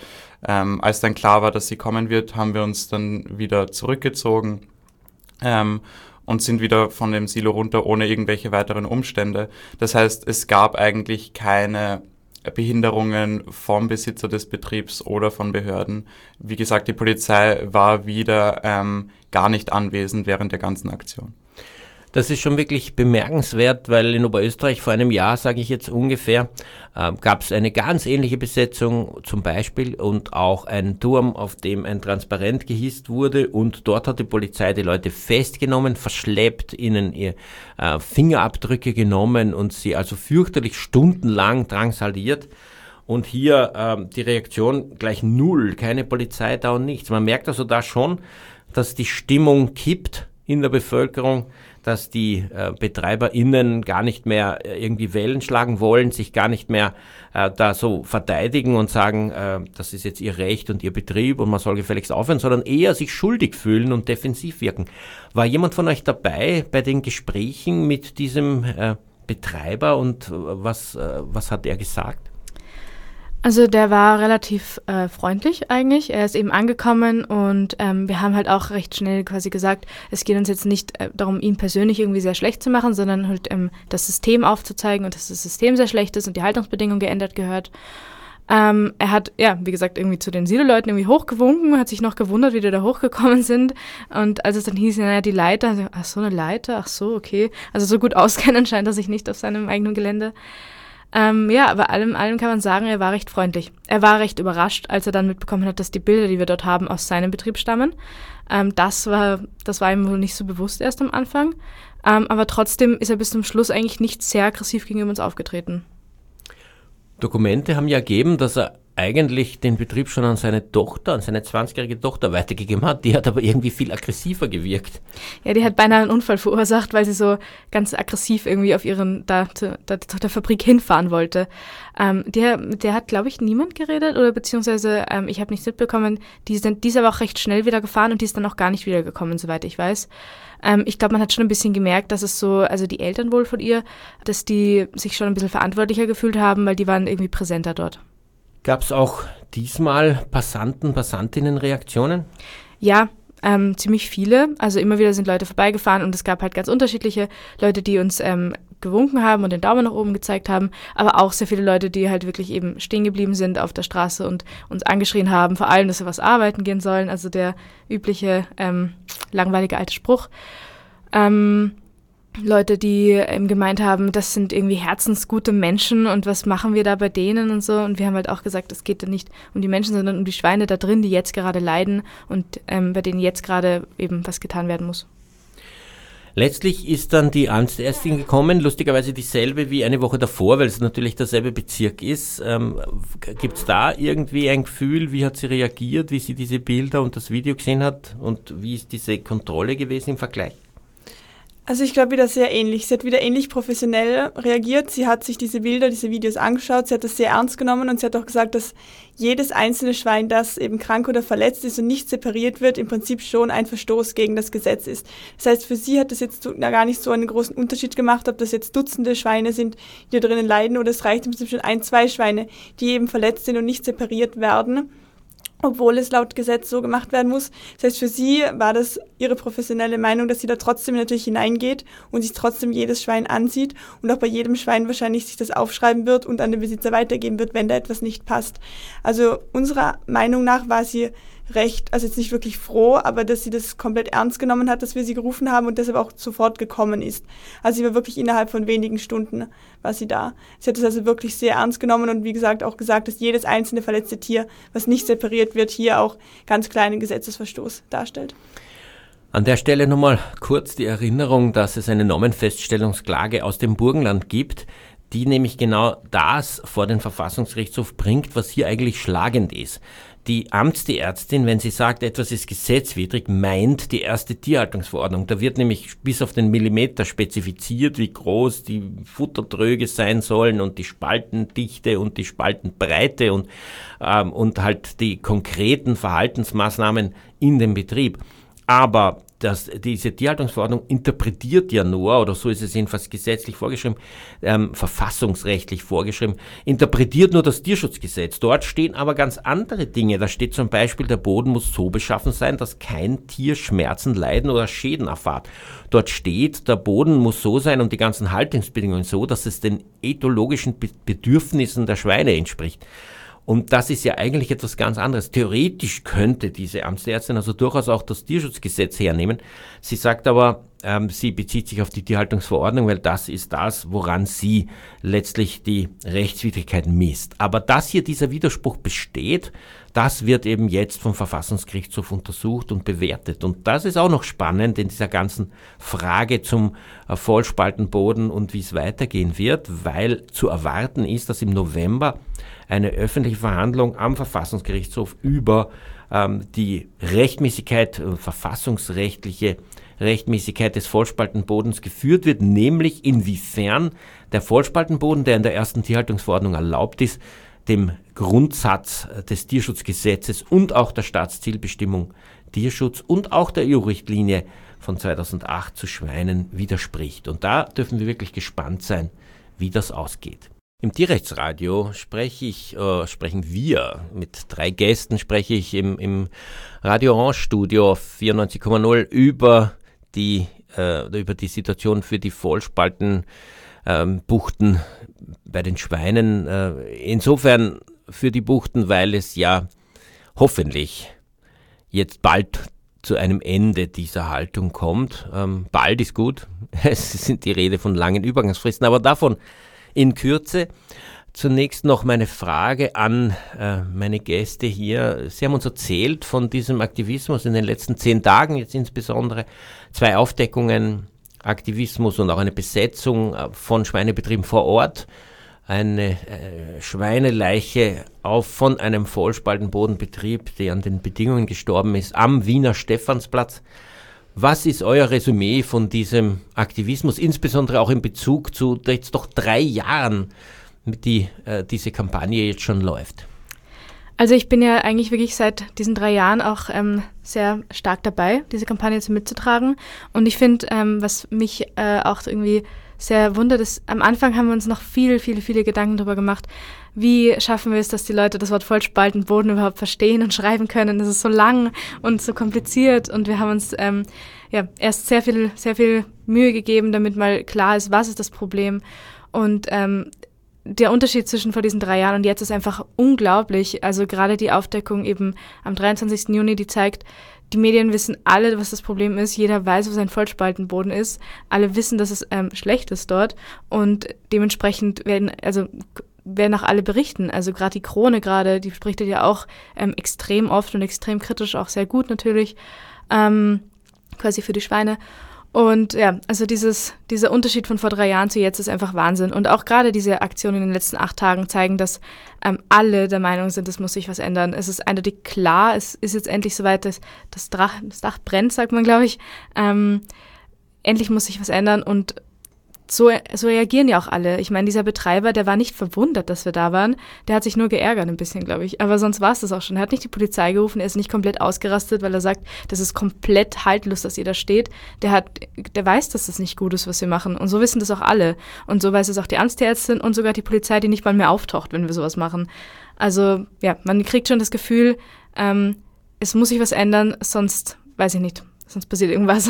[SPEAKER 5] ähm, als dann klar war, dass sie kommen wird, haben wir uns dann wieder zurückgezogen ähm, und sind wieder von dem Silo runter ohne irgendwelche weiteren Umstände. Das heißt, es gab eigentlich keine Behinderungen vom Besitzer des Betriebs oder von Behörden. Wie gesagt, die Polizei war wieder ähm, gar nicht anwesend während der ganzen Aktion.
[SPEAKER 2] Das ist schon wirklich bemerkenswert, weil in Oberösterreich vor einem Jahr, sage ich jetzt ungefähr, äh, gab es eine ganz ähnliche Besetzung zum Beispiel und auch ein Turm, auf dem ein Transparent gehisst wurde und dort hat die Polizei die Leute festgenommen, verschleppt, ihnen ihr äh, Fingerabdrücke genommen und sie also fürchterlich stundenlang drangsaliert. Und hier äh, die Reaktion gleich null, keine Polizei da und nichts. Man merkt also da schon, dass die Stimmung kippt in der Bevölkerung dass die äh, BetreiberInnen gar nicht mehr äh, irgendwie Wellen schlagen wollen, sich gar nicht mehr äh, da so verteidigen und sagen, äh, das ist jetzt ihr Recht und ihr Betrieb und man soll gefälligst aufhören, sondern eher sich schuldig fühlen und defensiv wirken. War jemand von euch dabei bei den Gesprächen mit diesem äh, Betreiber und äh, was, was hat er gesagt?
[SPEAKER 3] Also der war relativ äh, freundlich eigentlich. Er ist eben angekommen und ähm, wir haben halt auch recht schnell quasi gesagt, es geht uns jetzt nicht äh, darum, ihn persönlich irgendwie sehr schlecht zu machen, sondern halt ähm, das System aufzuzeigen und dass das System sehr schlecht ist und die Haltungsbedingungen geändert gehört. Ähm, er hat, ja, wie gesagt, irgendwie zu den Silo-Leuten irgendwie hochgewunken, hat sich noch gewundert, wie die da hochgekommen sind. Und als es dann hieß, naja, die Leiter, also, ach so, eine Leiter, ach so, okay. Also so gut auskennen scheint er sich nicht auf seinem eigenen Gelände. Ähm, ja, aber allem, allem kann man sagen, er war recht freundlich. Er war recht überrascht, als er dann mitbekommen hat, dass die Bilder, die wir dort haben, aus seinem Betrieb stammen. Ähm, das, war, das war ihm wohl nicht so bewusst erst am Anfang. Ähm, aber trotzdem ist er bis zum Schluss eigentlich nicht sehr aggressiv gegenüber uns aufgetreten.
[SPEAKER 2] Dokumente haben ja ergeben, dass er eigentlich den Betrieb schon an seine Tochter, an seine 20-jährige Tochter weitergegeben hat. Die hat aber irgendwie viel aggressiver gewirkt.
[SPEAKER 3] Ja, die hat beinahe einen Unfall verursacht, weil sie so ganz aggressiv irgendwie auf ihren, da, da, der Fabrik hinfahren wollte. Ähm, der, der hat, glaube ich, niemand geredet oder beziehungsweise ähm, ich habe nichts mitbekommen. Die, sind, die ist aber auch recht schnell wieder gefahren und die ist dann auch gar nicht wiedergekommen, soweit ich weiß. Ähm, ich glaube, man hat schon ein bisschen gemerkt, dass es so, also die Eltern wohl von ihr, dass die sich schon ein bisschen verantwortlicher gefühlt haben, weil die waren irgendwie präsenter dort.
[SPEAKER 2] Gab es auch diesmal Passanten, Passantinnen-Reaktionen?
[SPEAKER 3] Ja, ähm, ziemlich viele. Also immer wieder sind Leute vorbeigefahren und es gab halt ganz unterschiedliche Leute, die uns ähm, gewunken haben und den Daumen nach oben gezeigt haben, aber auch sehr viele Leute, die halt wirklich eben stehen geblieben sind auf der Straße und uns angeschrien haben, vor allem, dass wir was arbeiten gehen sollen. Also der übliche ähm, langweilige alte Spruch. Ähm, Leute, die ähm, gemeint haben, das sind irgendwie herzensgute Menschen und was machen wir da bei denen und so. Und wir haben halt auch gesagt, es geht da nicht um die Menschen, sondern um die Schweine da drin, die jetzt gerade leiden und ähm, bei denen jetzt gerade eben was getan werden muss.
[SPEAKER 2] Letztlich ist dann die Amtsärztin gekommen, lustigerweise dieselbe wie eine Woche davor, weil es natürlich derselbe Bezirk ist. Ähm, Gibt es da irgendwie ein Gefühl, wie hat sie reagiert, wie sie diese Bilder und das Video gesehen hat und wie ist diese Kontrolle gewesen im Vergleich?
[SPEAKER 4] Also ich glaube wieder sehr ähnlich. Sie hat wieder ähnlich professionell reagiert. Sie hat sich diese Bilder, diese Videos angeschaut. Sie hat das sehr ernst genommen und sie hat auch gesagt, dass jedes einzelne Schwein, das eben krank oder verletzt ist und nicht separiert wird, im Prinzip schon ein Verstoß gegen das Gesetz ist. Das heißt, für sie hat das jetzt gar nicht so einen großen Unterschied gemacht, ob das jetzt Dutzende Schweine sind, die da drinnen leiden, oder es reicht im Prinzip schon ein, zwei Schweine, die eben verletzt sind und nicht separiert werden obwohl es laut Gesetz so gemacht werden muss. Das heißt, für sie war das ihre professionelle Meinung, dass sie da trotzdem natürlich hineingeht und sich trotzdem jedes Schwein ansieht und auch bei jedem Schwein wahrscheinlich sich das aufschreiben wird und an den Besitzer weitergeben wird, wenn da etwas nicht passt. Also unserer Meinung nach war sie recht, also jetzt nicht wirklich froh, aber dass sie das komplett ernst genommen hat, dass wir sie gerufen haben und deshalb auch sofort gekommen ist. Also sie war wirklich innerhalb von wenigen Stunden war sie da. Sie hat es also wirklich sehr ernst genommen und wie gesagt auch gesagt, dass jedes einzelne verletzte Tier, was nicht separiert wird, hier auch ganz kleinen Gesetzesverstoß darstellt.
[SPEAKER 2] An der Stelle nochmal kurz die Erinnerung, dass es eine Normenfeststellungsklage aus dem Burgenland gibt, die nämlich genau das vor den Verfassungsgerichtshof bringt, was hier eigentlich schlagend ist die Amtsärztin, wenn sie sagt, etwas ist gesetzwidrig, meint die erste Tierhaltungsverordnung. Da wird nämlich bis auf den Millimeter spezifiziert, wie groß die Futtertröge sein sollen und die Spaltendichte und die Spaltenbreite und, ähm, und halt die konkreten Verhaltensmaßnahmen in dem Betrieb. Aber dass diese Tierhaltungsverordnung interpretiert ja nur, oder so ist es jedenfalls gesetzlich vorgeschrieben, ähm, verfassungsrechtlich vorgeschrieben, interpretiert nur das Tierschutzgesetz. Dort stehen aber ganz andere Dinge. Da steht zum Beispiel, der Boden muss so beschaffen sein, dass kein Tier Schmerzen, Leiden oder Schäden erfahrt. Dort steht, der Boden muss so sein und die ganzen Haltungsbedingungen so, dass es den ethologischen Bedürfnissen der Schweine entspricht. Und das ist ja eigentlich etwas ganz anderes. Theoretisch könnte diese Amtsärztin also durchaus auch das Tierschutzgesetz hernehmen. Sie sagt aber, ähm, sie bezieht sich auf die Tierhaltungsverordnung, weil das ist das, woran sie letztlich die Rechtswidrigkeit misst. Aber dass hier dieser Widerspruch besteht, das wird eben jetzt vom Verfassungsgerichtshof untersucht und bewertet. Und das ist auch noch spannend in dieser ganzen Frage zum äh, Vollspaltenboden und wie es weitergehen wird, weil zu erwarten ist, dass im November eine öffentliche Verhandlung am Verfassungsgerichtshof über ähm, die Rechtmäßigkeit, äh, verfassungsrechtliche Rechtmäßigkeit des Vollspaltenbodens geführt wird, nämlich inwiefern der Vollspaltenboden, der in der ersten Tierhaltungsverordnung erlaubt ist, dem Grundsatz des Tierschutzgesetzes und auch der Staatszielbestimmung Tierschutz und auch der EU-Richtlinie von 2008 zu Schweinen widerspricht. Und da dürfen wir wirklich gespannt sein, wie das ausgeht. Im Tierrechtsradio spreche ich, äh, sprechen wir mit drei Gästen, spreche ich im, im Radio Orange Studio 94,0 über die, äh, über die Situation für die Vollspaltenbuchten ähm, bei den Schweinen. Äh, insofern für die Buchten, weil es ja hoffentlich jetzt bald zu einem Ende dieser Haltung kommt. Ähm, bald ist gut. Es sind die Rede von langen Übergangsfristen, aber davon in Kürze. Zunächst noch meine Frage an äh, meine Gäste hier. Sie haben uns erzählt von diesem Aktivismus in den letzten zehn Tagen, jetzt insbesondere zwei Aufdeckungen, Aktivismus und auch eine Besetzung äh, von Schweinebetrieben vor Ort. Eine äh, Schweineleiche auf von einem Vollspaltenbodenbetrieb, der an den Bedingungen gestorben ist, am Wiener Stephansplatz. Was ist euer Resümee von diesem Aktivismus, insbesondere auch in Bezug zu jetzt doch drei Jahren, die äh, diese Kampagne jetzt schon läuft?
[SPEAKER 3] Also ich bin ja eigentlich wirklich seit diesen drei Jahren auch ähm, sehr stark dabei, diese Kampagne jetzt mitzutragen. Und ich finde, ähm, was mich äh, auch irgendwie sehr wundert, ist, am Anfang haben wir uns noch viel, viele, viele Gedanken darüber gemacht, wie schaffen wir es, dass die Leute das Wort vollspalten Boden überhaupt verstehen und schreiben können. Das ist so lang und so kompliziert und wir haben uns ähm, ja erst sehr viel, sehr viel Mühe gegeben, damit mal klar ist, was ist das Problem. Und ähm, der Unterschied zwischen vor diesen drei Jahren und jetzt ist einfach unglaublich. Also gerade die Aufdeckung eben am 23. Juni, die zeigt, die Medien wissen alle, was das Problem ist. Jeder weiß, was ein Vollspaltenboden ist. Alle wissen, dass es ähm, schlecht ist dort. Und dementsprechend werden, also werden auch alle berichten. Also gerade die Krone gerade, die berichtet ja auch ähm, extrem oft und extrem kritisch, auch sehr gut natürlich, ähm, quasi für die Schweine. Und ja, also dieses, dieser Unterschied von vor drei Jahren zu jetzt ist einfach Wahnsinn. Und auch gerade diese Aktionen in den letzten acht Tagen zeigen, dass ähm, alle der Meinung sind, es muss sich was ändern. Es ist eindeutig klar, es ist jetzt endlich soweit, dass das, Dach, das Dach brennt, sagt man, glaube ich. Ähm, endlich muss sich was ändern und so, so reagieren ja auch alle. Ich meine, dieser Betreiber, der war nicht verwundert, dass wir da waren. Der hat sich nur geärgert ein bisschen, glaube ich. Aber sonst war es das auch schon. Er hat nicht die Polizei gerufen, er ist nicht komplett ausgerastet, weil er sagt, das ist komplett haltlos, dass ihr da steht. Der hat, der weiß, dass das nicht gut ist, was wir machen. Und so wissen das auch alle. Und so weiß es auch die Amtsärztin und sogar die Polizei, die nicht mal mehr auftaucht, wenn wir sowas machen. Also, ja, man kriegt schon das Gefühl, ähm, es muss sich was ändern, sonst, weiß ich nicht, sonst passiert irgendwas.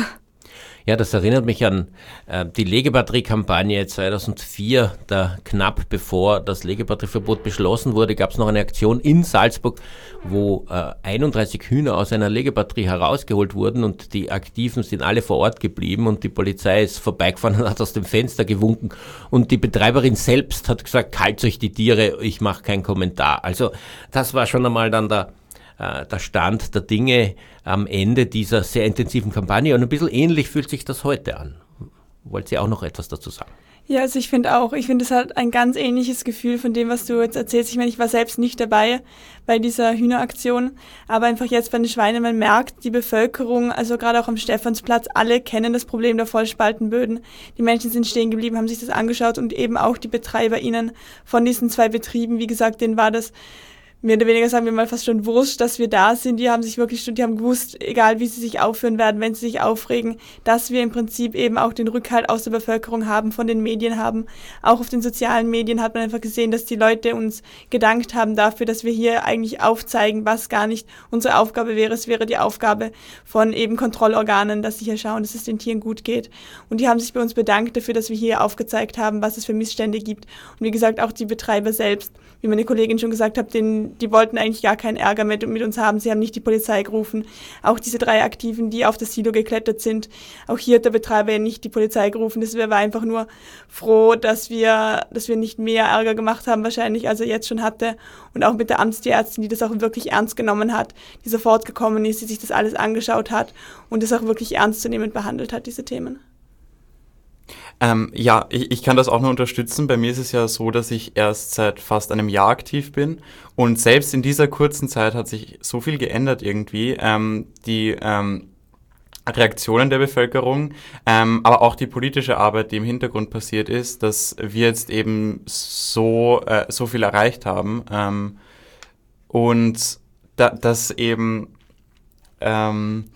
[SPEAKER 2] Ja, das erinnert mich an äh, die Legebatteriekampagne 2004, da knapp bevor das Legebatterieverbot beschlossen wurde, gab es noch eine Aktion in Salzburg, wo äh, 31 Hühner aus einer Legebatterie herausgeholt wurden und die Aktiven sind alle vor Ort geblieben und die Polizei ist vorbeigefahren und hat aus dem Fenster gewunken und die Betreiberin selbst hat gesagt, kalt euch die Tiere, ich mache keinen Kommentar. Also das war schon einmal dann der der Stand der Dinge am Ende dieser sehr intensiven Kampagne. Und ein bisschen ähnlich fühlt sich das heute an. Wollt ihr auch noch etwas dazu sagen?
[SPEAKER 4] Ja, also ich finde auch, ich finde, es hat ein ganz ähnliches Gefühl von dem, was du jetzt erzählst. Ich meine, ich war selbst nicht dabei bei dieser Hühneraktion, aber einfach jetzt bei den Schweinen, man merkt, die Bevölkerung, also gerade auch am Stephansplatz, alle kennen das Problem der Vollspaltenböden. Die Menschen sind stehen geblieben, haben sich das angeschaut und eben auch die BetreiberInnen von diesen zwei Betrieben, wie gesagt, denen war das mehr oder weniger sagen wir mal fast schon wurscht, dass wir da sind. Die haben sich wirklich schon, die haben gewusst, egal wie sie sich aufführen werden, wenn sie sich aufregen, dass wir im Prinzip eben auch den Rückhalt aus der Bevölkerung haben, von den Medien haben. Auch auf den sozialen Medien hat man einfach gesehen, dass die Leute uns gedankt haben dafür, dass wir hier eigentlich aufzeigen, was gar nicht unsere Aufgabe wäre. Es wäre die Aufgabe von eben Kontrollorganen, dass sie hier schauen, dass es den Tieren gut geht. Und die haben sich bei uns bedankt dafür, dass wir hier aufgezeigt haben, was es für Missstände gibt. Und wie gesagt, auch die Betreiber selbst, wie meine Kollegin schon gesagt hat, den die wollten eigentlich gar keinen Ärger mit, mit uns haben. Sie haben nicht die Polizei gerufen. Auch diese drei Aktiven, die auf das Silo geklettert sind, auch hier hat der Betreiber ja nicht die Polizei gerufen. Das war einfach nur froh, dass wir, dass wir nicht mehr Ärger gemacht haben wahrscheinlich, als er jetzt schon hatte. Und auch mit der Amtstierärztin, die das auch wirklich ernst genommen hat, die sofort gekommen ist, die sich das alles angeschaut hat und das auch wirklich ernstzunehmend behandelt hat, diese Themen.
[SPEAKER 5] Ähm, ja, ich, ich kann das auch nur unterstützen. Bei mir ist es ja so, dass ich erst seit fast einem Jahr aktiv bin und selbst in dieser kurzen Zeit hat sich so viel geändert irgendwie. Ähm, die ähm, Reaktionen der Bevölkerung, ähm, aber auch die politische Arbeit, die im Hintergrund passiert ist, dass wir jetzt eben so, äh, so viel erreicht haben ähm, und da, dass eben ähm,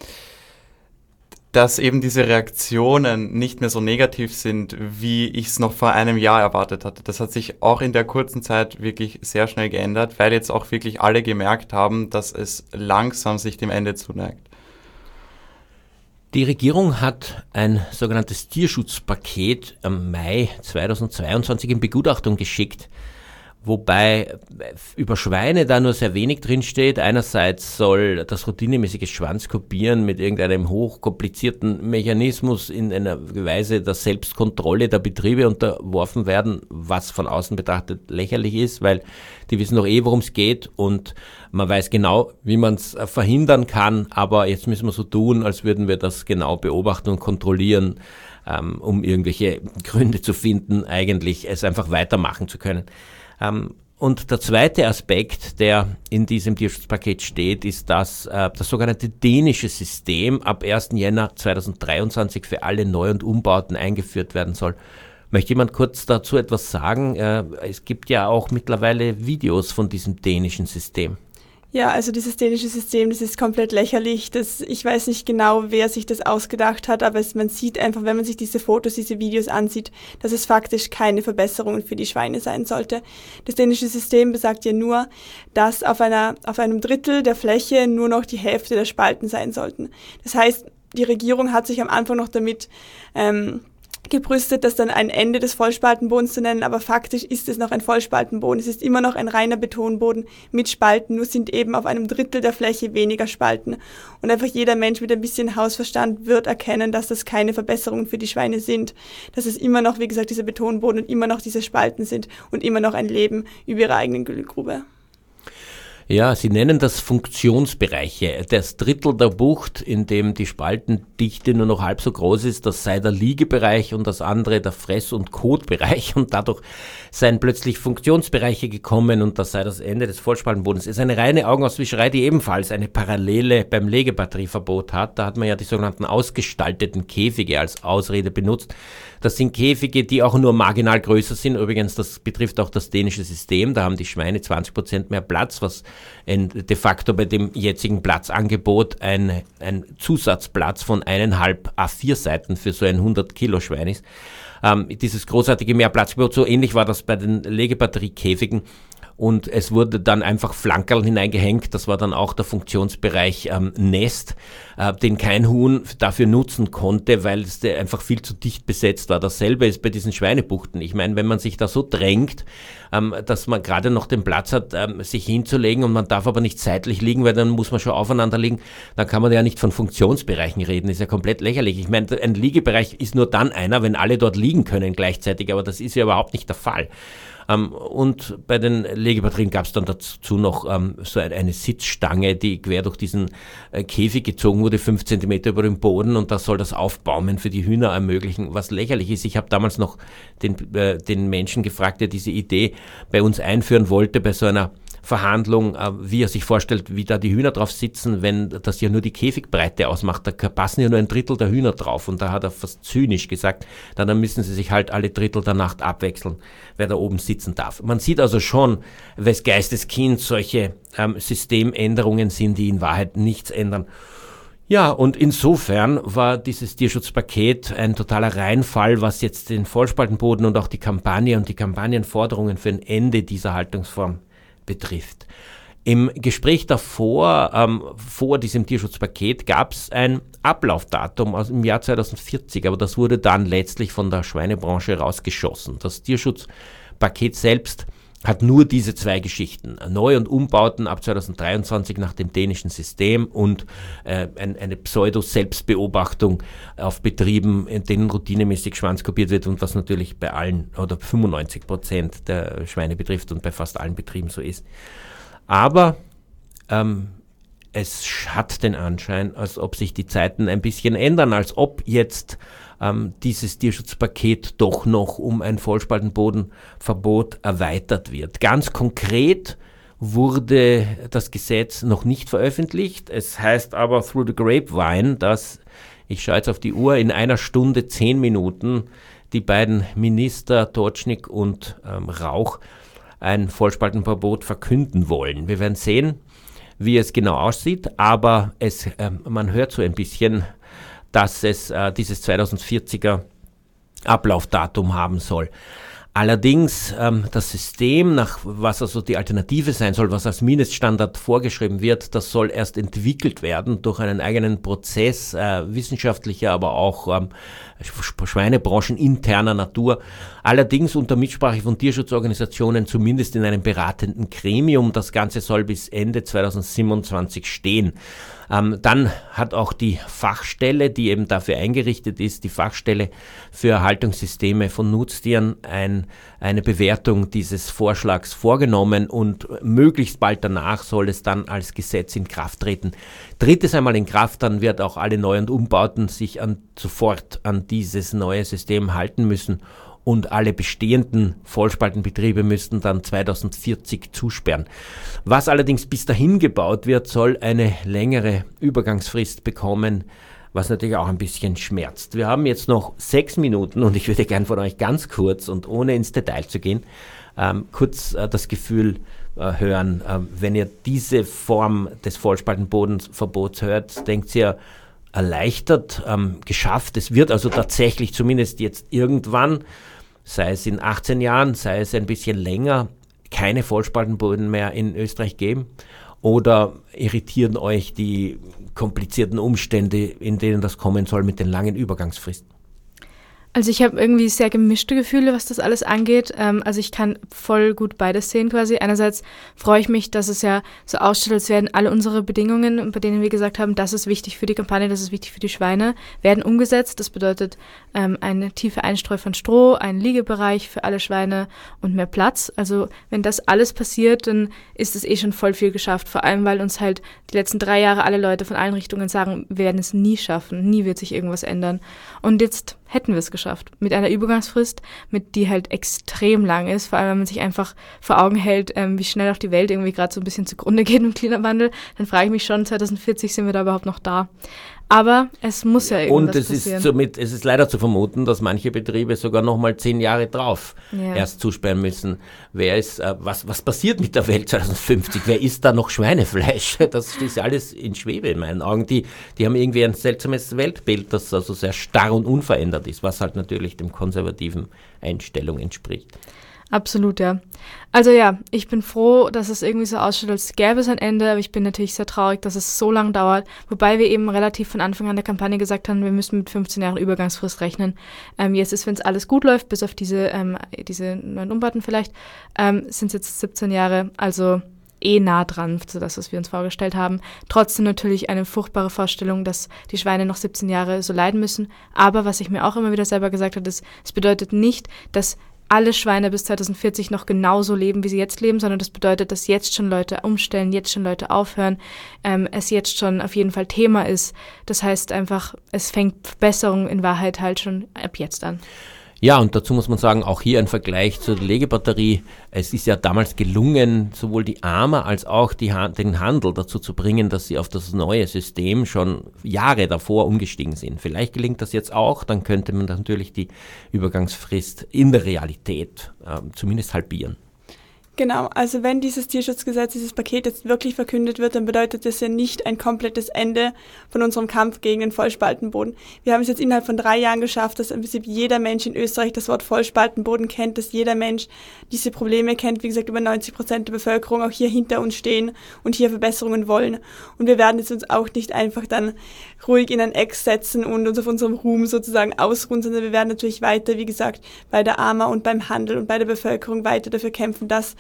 [SPEAKER 5] dass eben diese Reaktionen nicht mehr so negativ sind, wie ich es noch vor einem Jahr erwartet hatte. Das hat sich auch in der kurzen Zeit wirklich sehr schnell geändert, weil jetzt auch wirklich alle gemerkt haben, dass es langsam sich dem Ende zuneigt.
[SPEAKER 2] Die Regierung hat ein sogenanntes Tierschutzpaket am Mai 2022 in Begutachtung geschickt. Wobei über Schweine da nur sehr wenig drinsteht. Einerseits soll das routinemäßige Schwanzkopieren mit irgendeinem hochkomplizierten Mechanismus in einer Weise der Selbstkontrolle der Betriebe unterworfen werden, was von außen betrachtet lächerlich ist, weil die wissen doch eh, worum es geht und man weiß genau, wie man es verhindern kann. Aber jetzt müssen wir so tun, als würden wir das genau beobachten und kontrollieren, ähm, um irgendwelche Gründe zu finden, eigentlich es einfach weitermachen zu können. Ähm, und der zweite Aspekt, der in diesem Tierschutzpaket steht, ist, dass äh, das sogenannte dänische System ab 1. Jänner 2023 für alle Neu- und Umbauten eingeführt werden soll. Möchte jemand kurz dazu etwas sagen? Äh, es gibt ja auch mittlerweile Videos von diesem dänischen System.
[SPEAKER 4] Ja, also dieses dänische System, das ist komplett lächerlich. Das, ich weiß nicht genau, wer sich das ausgedacht hat, aber es, man sieht einfach, wenn man sich diese Fotos, diese Videos ansieht, dass es faktisch keine Verbesserungen für die Schweine sein sollte. Das dänische System besagt ja nur, dass auf, einer, auf einem Drittel der Fläche nur noch die Hälfte der Spalten sein sollten. Das heißt, die Regierung hat sich am Anfang noch damit ähm, gebrüstet, das dann ein Ende des Vollspaltenbodens zu nennen, aber faktisch ist es noch ein Vollspaltenboden. Es ist immer noch ein reiner Betonboden mit Spalten, nur sind eben auf einem Drittel der Fläche weniger Spalten. Und einfach jeder Mensch mit ein bisschen Hausverstand wird erkennen, dass das keine Verbesserungen für die Schweine sind. Dass es immer noch, wie gesagt, dieser Betonboden und immer noch diese Spalten sind und immer noch ein Leben über ihre eigenen Güllgrube.
[SPEAKER 2] Ja, Sie nennen das Funktionsbereiche. Das Drittel der Bucht, in dem die Spaltendichte nur noch halb so groß ist, das sei der Liegebereich und das andere der Fress- und Kotbereich und dadurch seien plötzlich Funktionsbereiche gekommen und das sei das Ende des Vollspaltenbodens. Es ist eine reine Augenauswischerei, die ebenfalls eine Parallele beim Legebatterieverbot hat. Da hat man ja die sogenannten ausgestalteten Käfige als Ausrede benutzt. Das sind Käfige, die auch nur marginal größer sind. Übrigens, das betrifft auch das dänische System. Da haben die Schweine 20 Prozent mehr Platz, was ein, de facto bei dem jetzigen Platzangebot ein, ein Zusatzplatz von eineinhalb A4 Seiten für so ein 100 Kilo Schwein ist. Ähm, dieses großartige Mehrplatzgebot, so ähnlich war das bei den Legebatteriekäfigen und es wurde dann einfach Flankerl hineingehängt. Das war dann auch der Funktionsbereich ähm, Nest, äh, den kein Huhn dafür nutzen konnte, weil es einfach viel zu dicht besetzt war. Dasselbe ist bei diesen Schweinebuchten. Ich meine, wenn man sich da so drängt, ähm, dass man gerade noch den Platz hat, ähm, sich hinzulegen und man darf aber nicht seitlich liegen, weil dann muss man schon aufeinander liegen, dann kann man ja nicht von Funktionsbereichen reden. Ist ja komplett lächerlich. Ich meine, ein Liegebereich ist nur dann einer, wenn alle dort liegen können gleichzeitig, aber das ist ja überhaupt nicht der Fall. Ähm, und bei den Legebatterien gab es dann dazu noch ähm, so eine, Sitzstange, die quer durch diesen äh, Käfig gezogen wurde, fünf Zentimeter über dem Boden und das soll das Aufbaumen für die Hühner ermöglichen, was lächerlich ist. Ich habe damals noch den, äh, den Menschen gefragt, der diese Idee bei uns einführen wollte, bei so einer Verhandlung, äh, wie er sich vorstellt, wie da die Hühner drauf sitzen, wenn das ja nur die Käfigbreite ausmacht. Da passen ja nur ein Drittel der Hühner drauf. Und da hat er fast zynisch gesagt, dann müssen sie sich halt alle Drittel der Nacht abwechseln, wer da oben sitzen darf. Man sieht also schon, wes Geisteskind solche ähm, Systemänderungen sind, die in Wahrheit nichts ändern. Ja, und insofern war dieses Tierschutzpaket ein totaler Reinfall, was jetzt den Vollspaltenboden und auch die Kampagne und die Kampagnenforderungen für ein Ende dieser Haltungsform betrifft. Im Gespräch davor, ähm, vor diesem Tierschutzpaket, gab es ein Ablaufdatum aus dem Jahr 2040, aber das wurde dann letztlich von der Schweinebranche rausgeschossen. Das Tierschutzpaket selbst hat nur diese zwei Geschichten. Neu- und Umbauten ab 2023 nach dem dänischen System und äh, ein, eine Pseudo-Selbstbeobachtung auf Betrieben, in denen routinemäßig Schwanz kopiert wird und was natürlich bei allen oder 95 Prozent der Schweine betrifft und bei fast allen Betrieben so ist. Aber ähm, es hat den Anschein, als ob sich die Zeiten ein bisschen ändern, als ob jetzt ähm, dieses Tierschutzpaket doch noch um ein Vollspaltenbodenverbot erweitert wird. Ganz konkret wurde das Gesetz noch nicht veröffentlicht. Es heißt aber through the grapevine, dass, ich schaue jetzt auf die Uhr, in einer Stunde zehn Minuten die beiden Minister Totschnig und ähm, Rauch ein Vollspaltenverbot verkünden wollen. Wir werden sehen, wie es genau aussieht, aber es, äh, man hört so ein bisschen dass es äh, dieses 2040er Ablaufdatum haben soll. Allerdings ähm, das System, nach was also die Alternative sein soll, was als Mindeststandard vorgeschrieben wird, das soll erst entwickelt werden durch einen eigenen Prozess äh, wissenschaftlicher, aber auch ähm, Schweinebranchen interner Natur. Allerdings unter Mitsprache von Tierschutzorganisationen, zumindest in einem beratenden Gremium. Das Ganze soll bis Ende 2027 stehen. Ähm, dann hat auch die Fachstelle, die eben dafür eingerichtet ist, die Fachstelle für Haltungssysteme von Nutztieren, ein, eine Bewertung dieses Vorschlags vorgenommen und möglichst bald danach soll es dann als Gesetz in Kraft treten. Tritt es einmal in Kraft, dann wird auch alle Neu- und Umbauten sich an, sofort an dieses neue System halten müssen und alle bestehenden Vollspaltenbetriebe müssten dann 2040 zusperren. Was allerdings bis dahin gebaut wird, soll eine längere Übergangsfrist bekommen, was natürlich auch ein bisschen schmerzt. Wir haben jetzt noch sechs Minuten und ich würde gern von euch ganz kurz und ohne ins Detail zu gehen, ähm, kurz äh, das Gefühl äh, hören, äh, wenn ihr diese Form des Vollspaltenbodensverbots hört, denkt ihr, erleichtert, ähm, geschafft. Es wird also tatsächlich zumindest jetzt irgendwann sei es in 18 Jahren, sei es ein bisschen länger, keine Vollspaltenböden mehr in Österreich geben? Oder irritieren euch die komplizierten Umstände, in denen das kommen soll mit den langen Übergangsfristen?
[SPEAKER 3] Also ich habe irgendwie sehr gemischte Gefühle, was das alles angeht. Ähm, also ich kann voll gut beides sehen quasi. Einerseits freue ich mich, dass es ja so ausschaut, als werden alle unsere Bedingungen, bei denen wir gesagt haben, das ist wichtig für die Kampagne, das ist wichtig für die Schweine, werden umgesetzt. Das bedeutet ähm, eine tiefe Einstreu von Stroh, ein Liegebereich für alle Schweine und mehr Platz. Also wenn das alles passiert, dann ist es eh schon voll viel geschafft. Vor allem, weil uns halt die letzten drei Jahre alle Leute von allen Richtungen sagen, wir werden es nie schaffen, nie wird sich irgendwas ändern. Und jetzt hätten wir es geschafft. Mit einer Übergangsfrist, mit die halt extrem lang ist, vor allem wenn man sich einfach vor Augen hält, ähm, wie schnell auch die Welt irgendwie gerade so ein bisschen zugrunde geht im Klimawandel, dann frage ich mich schon, 2040 sind wir da überhaupt noch da. Aber es muss ja irgendwas
[SPEAKER 2] Und es
[SPEAKER 3] passieren.
[SPEAKER 2] ist somit, es ist leider zu vermuten, dass manche Betriebe sogar noch mal zehn Jahre drauf
[SPEAKER 3] Ja.
[SPEAKER 2] erst zusperren müssen. Wer ist, äh, was, was passiert mit der Welt 2050? Wer isst da noch Schweinefleisch? Das ist alles in Schwebe in meinen Augen. Die, die haben irgendwie ein seltsames Weltbild, das also sehr starr und unverändert ist, was halt natürlich dem konservativen Einstellung entspricht.
[SPEAKER 3] Absolut, ja. Also ja, ich bin froh, dass es irgendwie so ausschaut, als gäbe es ein Ende, aber ich bin natürlich sehr traurig, dass es so lang dauert, wobei wir eben relativ von Anfang an der Kampagne gesagt haben, wir müssen mit 15 Jahren Übergangsfrist rechnen. Ähm, jetzt ist, wenn es alles gut läuft, bis auf diese, ähm, diese neuen Umbauten vielleicht, ähm, sind es jetzt 17 Jahre, also eh nah dran zu das, was wir uns vorgestellt haben. Trotzdem natürlich eine furchtbare Vorstellung, dass die Schweine noch 17 Jahre so leiden müssen. Aber was ich mir auch immer wieder selber gesagt habe, ist, es bedeutet nicht, dass alle Schweine bis 2040 noch genauso leben, wie sie jetzt leben, sondern das bedeutet, dass jetzt schon Leute umstellen, jetzt schon Leute aufhören, ähm, es jetzt schon auf jeden Fall Thema ist. Das heißt einfach, es fängt Verbesserung in Wahrheit halt schon ab jetzt an.
[SPEAKER 2] Ja, und dazu muss man sagen, auch hier ein Vergleich zur Legebatterie. Es ist ja damals gelungen, sowohl die AMA als auch die, den Handel dazu zu bringen, dass sie auf das neue System schon Jahre davor umgestiegen sind. Vielleicht gelingt das jetzt auch, dann könnte man natürlich die Übergangsfrist in der Realität ähm, zumindest halbieren.
[SPEAKER 4] Genau, also wenn dieses Tierschutzgesetz, dieses Paket jetzt wirklich verkündet wird, dann bedeutet das ja nicht ein komplettes Ende von unserem Kampf gegen den Vollspaltenboden. Wir haben es jetzt innerhalb von drei Jahren geschafft, dass im Prinzip jeder Mensch in Österreich das Wort Vollspaltenboden kennt, dass jeder Mensch diese Probleme kennt. Wie gesagt, über 90 Prozent der Bevölkerung auch hier hinter uns stehen und hier Verbesserungen wollen. Und wir werden jetzt uns auch nicht einfach dann ruhig in ein Eck setzen und uns auf unserem Ruhm sozusagen ausruhen, sondern wir werden natürlich weiter, wie gesagt, bei der AMA und beim Handel und bei der Bevölkerung weiter dafür kämpfen, dass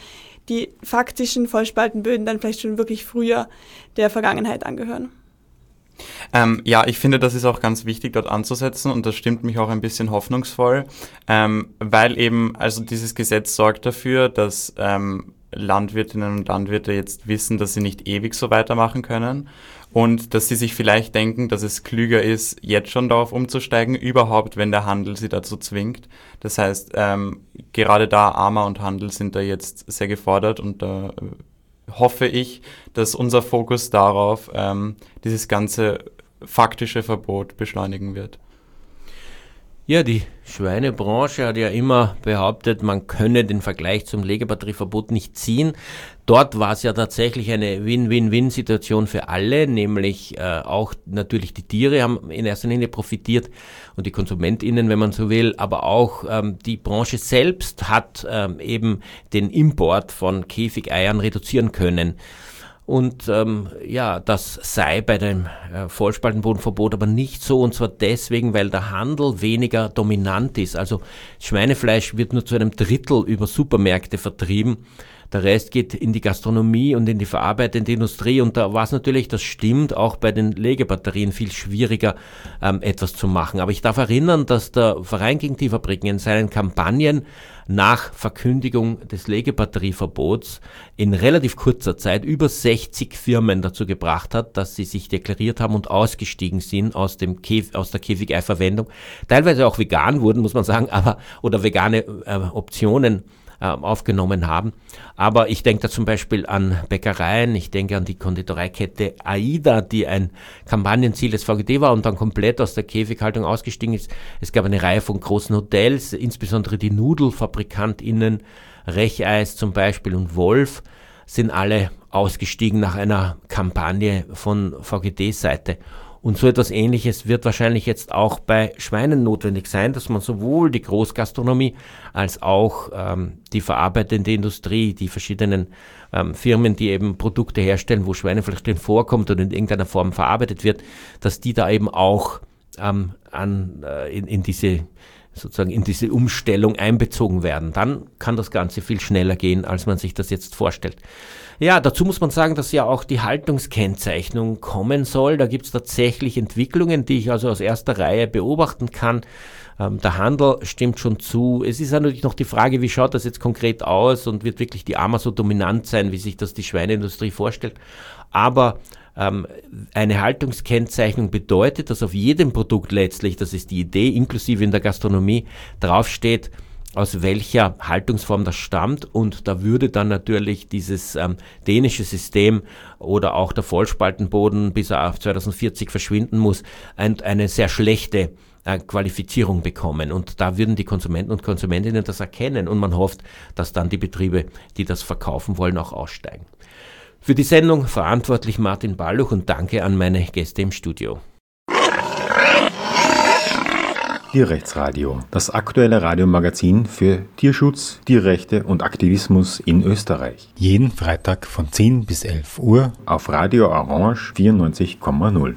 [SPEAKER 4] die faktischen Vollspaltenböden dann vielleicht schon wirklich früher der Vergangenheit angehören.
[SPEAKER 5] Ähm, ja, ich finde, das ist auch ganz wichtig, dort anzusetzen und das stimmt mich auch ein bisschen hoffnungsvoll, ähm, weil eben, also dieses Gesetz sorgt dafür, dass ähm, Landwirtinnen und Landwirte jetzt wissen, dass sie nicht ewig so weitermachen können und dass sie sich vielleicht denken, dass es klüger ist, jetzt schon darauf umzusteigen, überhaupt, wenn der Handel sie dazu zwingt. Das heißt, ähm, gerade da Armer und Handel sind da jetzt sehr gefordert und da äh, hoffe ich, dass unser Fokus darauf ähm, dieses ganze faktische Verbot beschleunigen wird.
[SPEAKER 2] Ja, die Schweinebranche hat ja immer behauptet, man könne den Vergleich zum Legebatterieverbot nicht ziehen. Dort war es ja tatsächlich eine Win-Win-Win-Situation für alle, nämlich äh, auch natürlich die Tiere haben in erster Linie profitiert und die KonsumentInnen, wenn man so will, aber auch ähm, die Branche selbst hat ähm, eben den Import von Käfigeiern reduzieren können. Und ähm, ja, das sei bei dem äh, Vollspaltenbodenverbot aber nicht so, und zwar deswegen, weil der Handel weniger dominant ist. Also Schweinefleisch wird nur zu einem Drittel über Supermärkte vertrieben. Der Rest geht in die Gastronomie und in die verarbeitende Industrie. Und da war es natürlich, das stimmt, auch bei den Legebatterien viel schwieriger, ähm, etwas zu machen. Aber ich darf erinnern, dass der Verein gegen Tierfabriken in seinen Kampagnen nach Verkündigung des Legebatterieverbots in relativ kurzer Zeit über 60 Firmen dazu gebracht hat, dass sie sich deklariert haben und ausgestiegen sind aus, dem Käf aus der Käfigeiverwendung. Teilweise auch vegan wurden, muss man sagen, aber oder vegane äh, Optionen äh, aufgenommen haben. Aber ich denke da zum Beispiel an Bäckereien, ich denke an die Konditoreikette AIDA, die ein Kampagnenziel des VGD war und dann komplett aus der Käfighaltung ausgestiegen ist. Es gab eine Reihe von großen Hotels, insbesondere die Nudelfabrikantinnen, Recheis zum Beispiel und Wolf, sind alle ausgestiegen nach einer Kampagne von VGD-Seite. Und so etwas Ähnliches wird wahrscheinlich jetzt auch bei Schweinen notwendig sein, dass man sowohl die Großgastronomie als auch ähm, die verarbeitende Industrie, die verschiedenen ähm, Firmen, die eben Produkte herstellen, wo Schweinefleisch drin vorkommt und in irgendeiner Form verarbeitet wird, dass die da eben auch ähm, an, äh, in, in diese sozusagen in diese Umstellung einbezogen werden. Dann kann das Ganze viel schneller gehen, als man sich das jetzt vorstellt. Ja, dazu muss man sagen, dass ja auch die Haltungskennzeichnung kommen soll. Da gibt es tatsächlich Entwicklungen, die ich also aus erster Reihe beobachten kann. Ähm, der Handel stimmt schon zu. Es ist natürlich noch die Frage, wie schaut das jetzt konkret aus und wird wirklich die Arma so dominant sein, wie sich das die Schweineindustrie vorstellt. Aber eine Haltungskennzeichnung bedeutet, dass auf jedem Produkt letztlich, das ist die Idee, inklusive in der Gastronomie, draufsteht, aus welcher Haltungsform das stammt und da würde dann natürlich dieses ähm, dänische System oder auch der Vollspaltenboden bis er auf 2040 verschwinden muss, ein, eine sehr schlechte äh, Qualifizierung bekommen. Und da würden die Konsumenten und Konsumentinnen das erkennen und man hofft, dass dann die Betriebe, die das verkaufen wollen, auch aussteigen. Für die Sendung verantwortlich Martin Balluch und danke an meine Gäste im Studio.
[SPEAKER 1] Tierrechtsradio, das aktuelle Radiomagazin für Tierschutz, Tierrechte und Aktivismus in Österreich. Jeden Freitag von 10 bis 11 Uhr auf Radio Orange 94,0.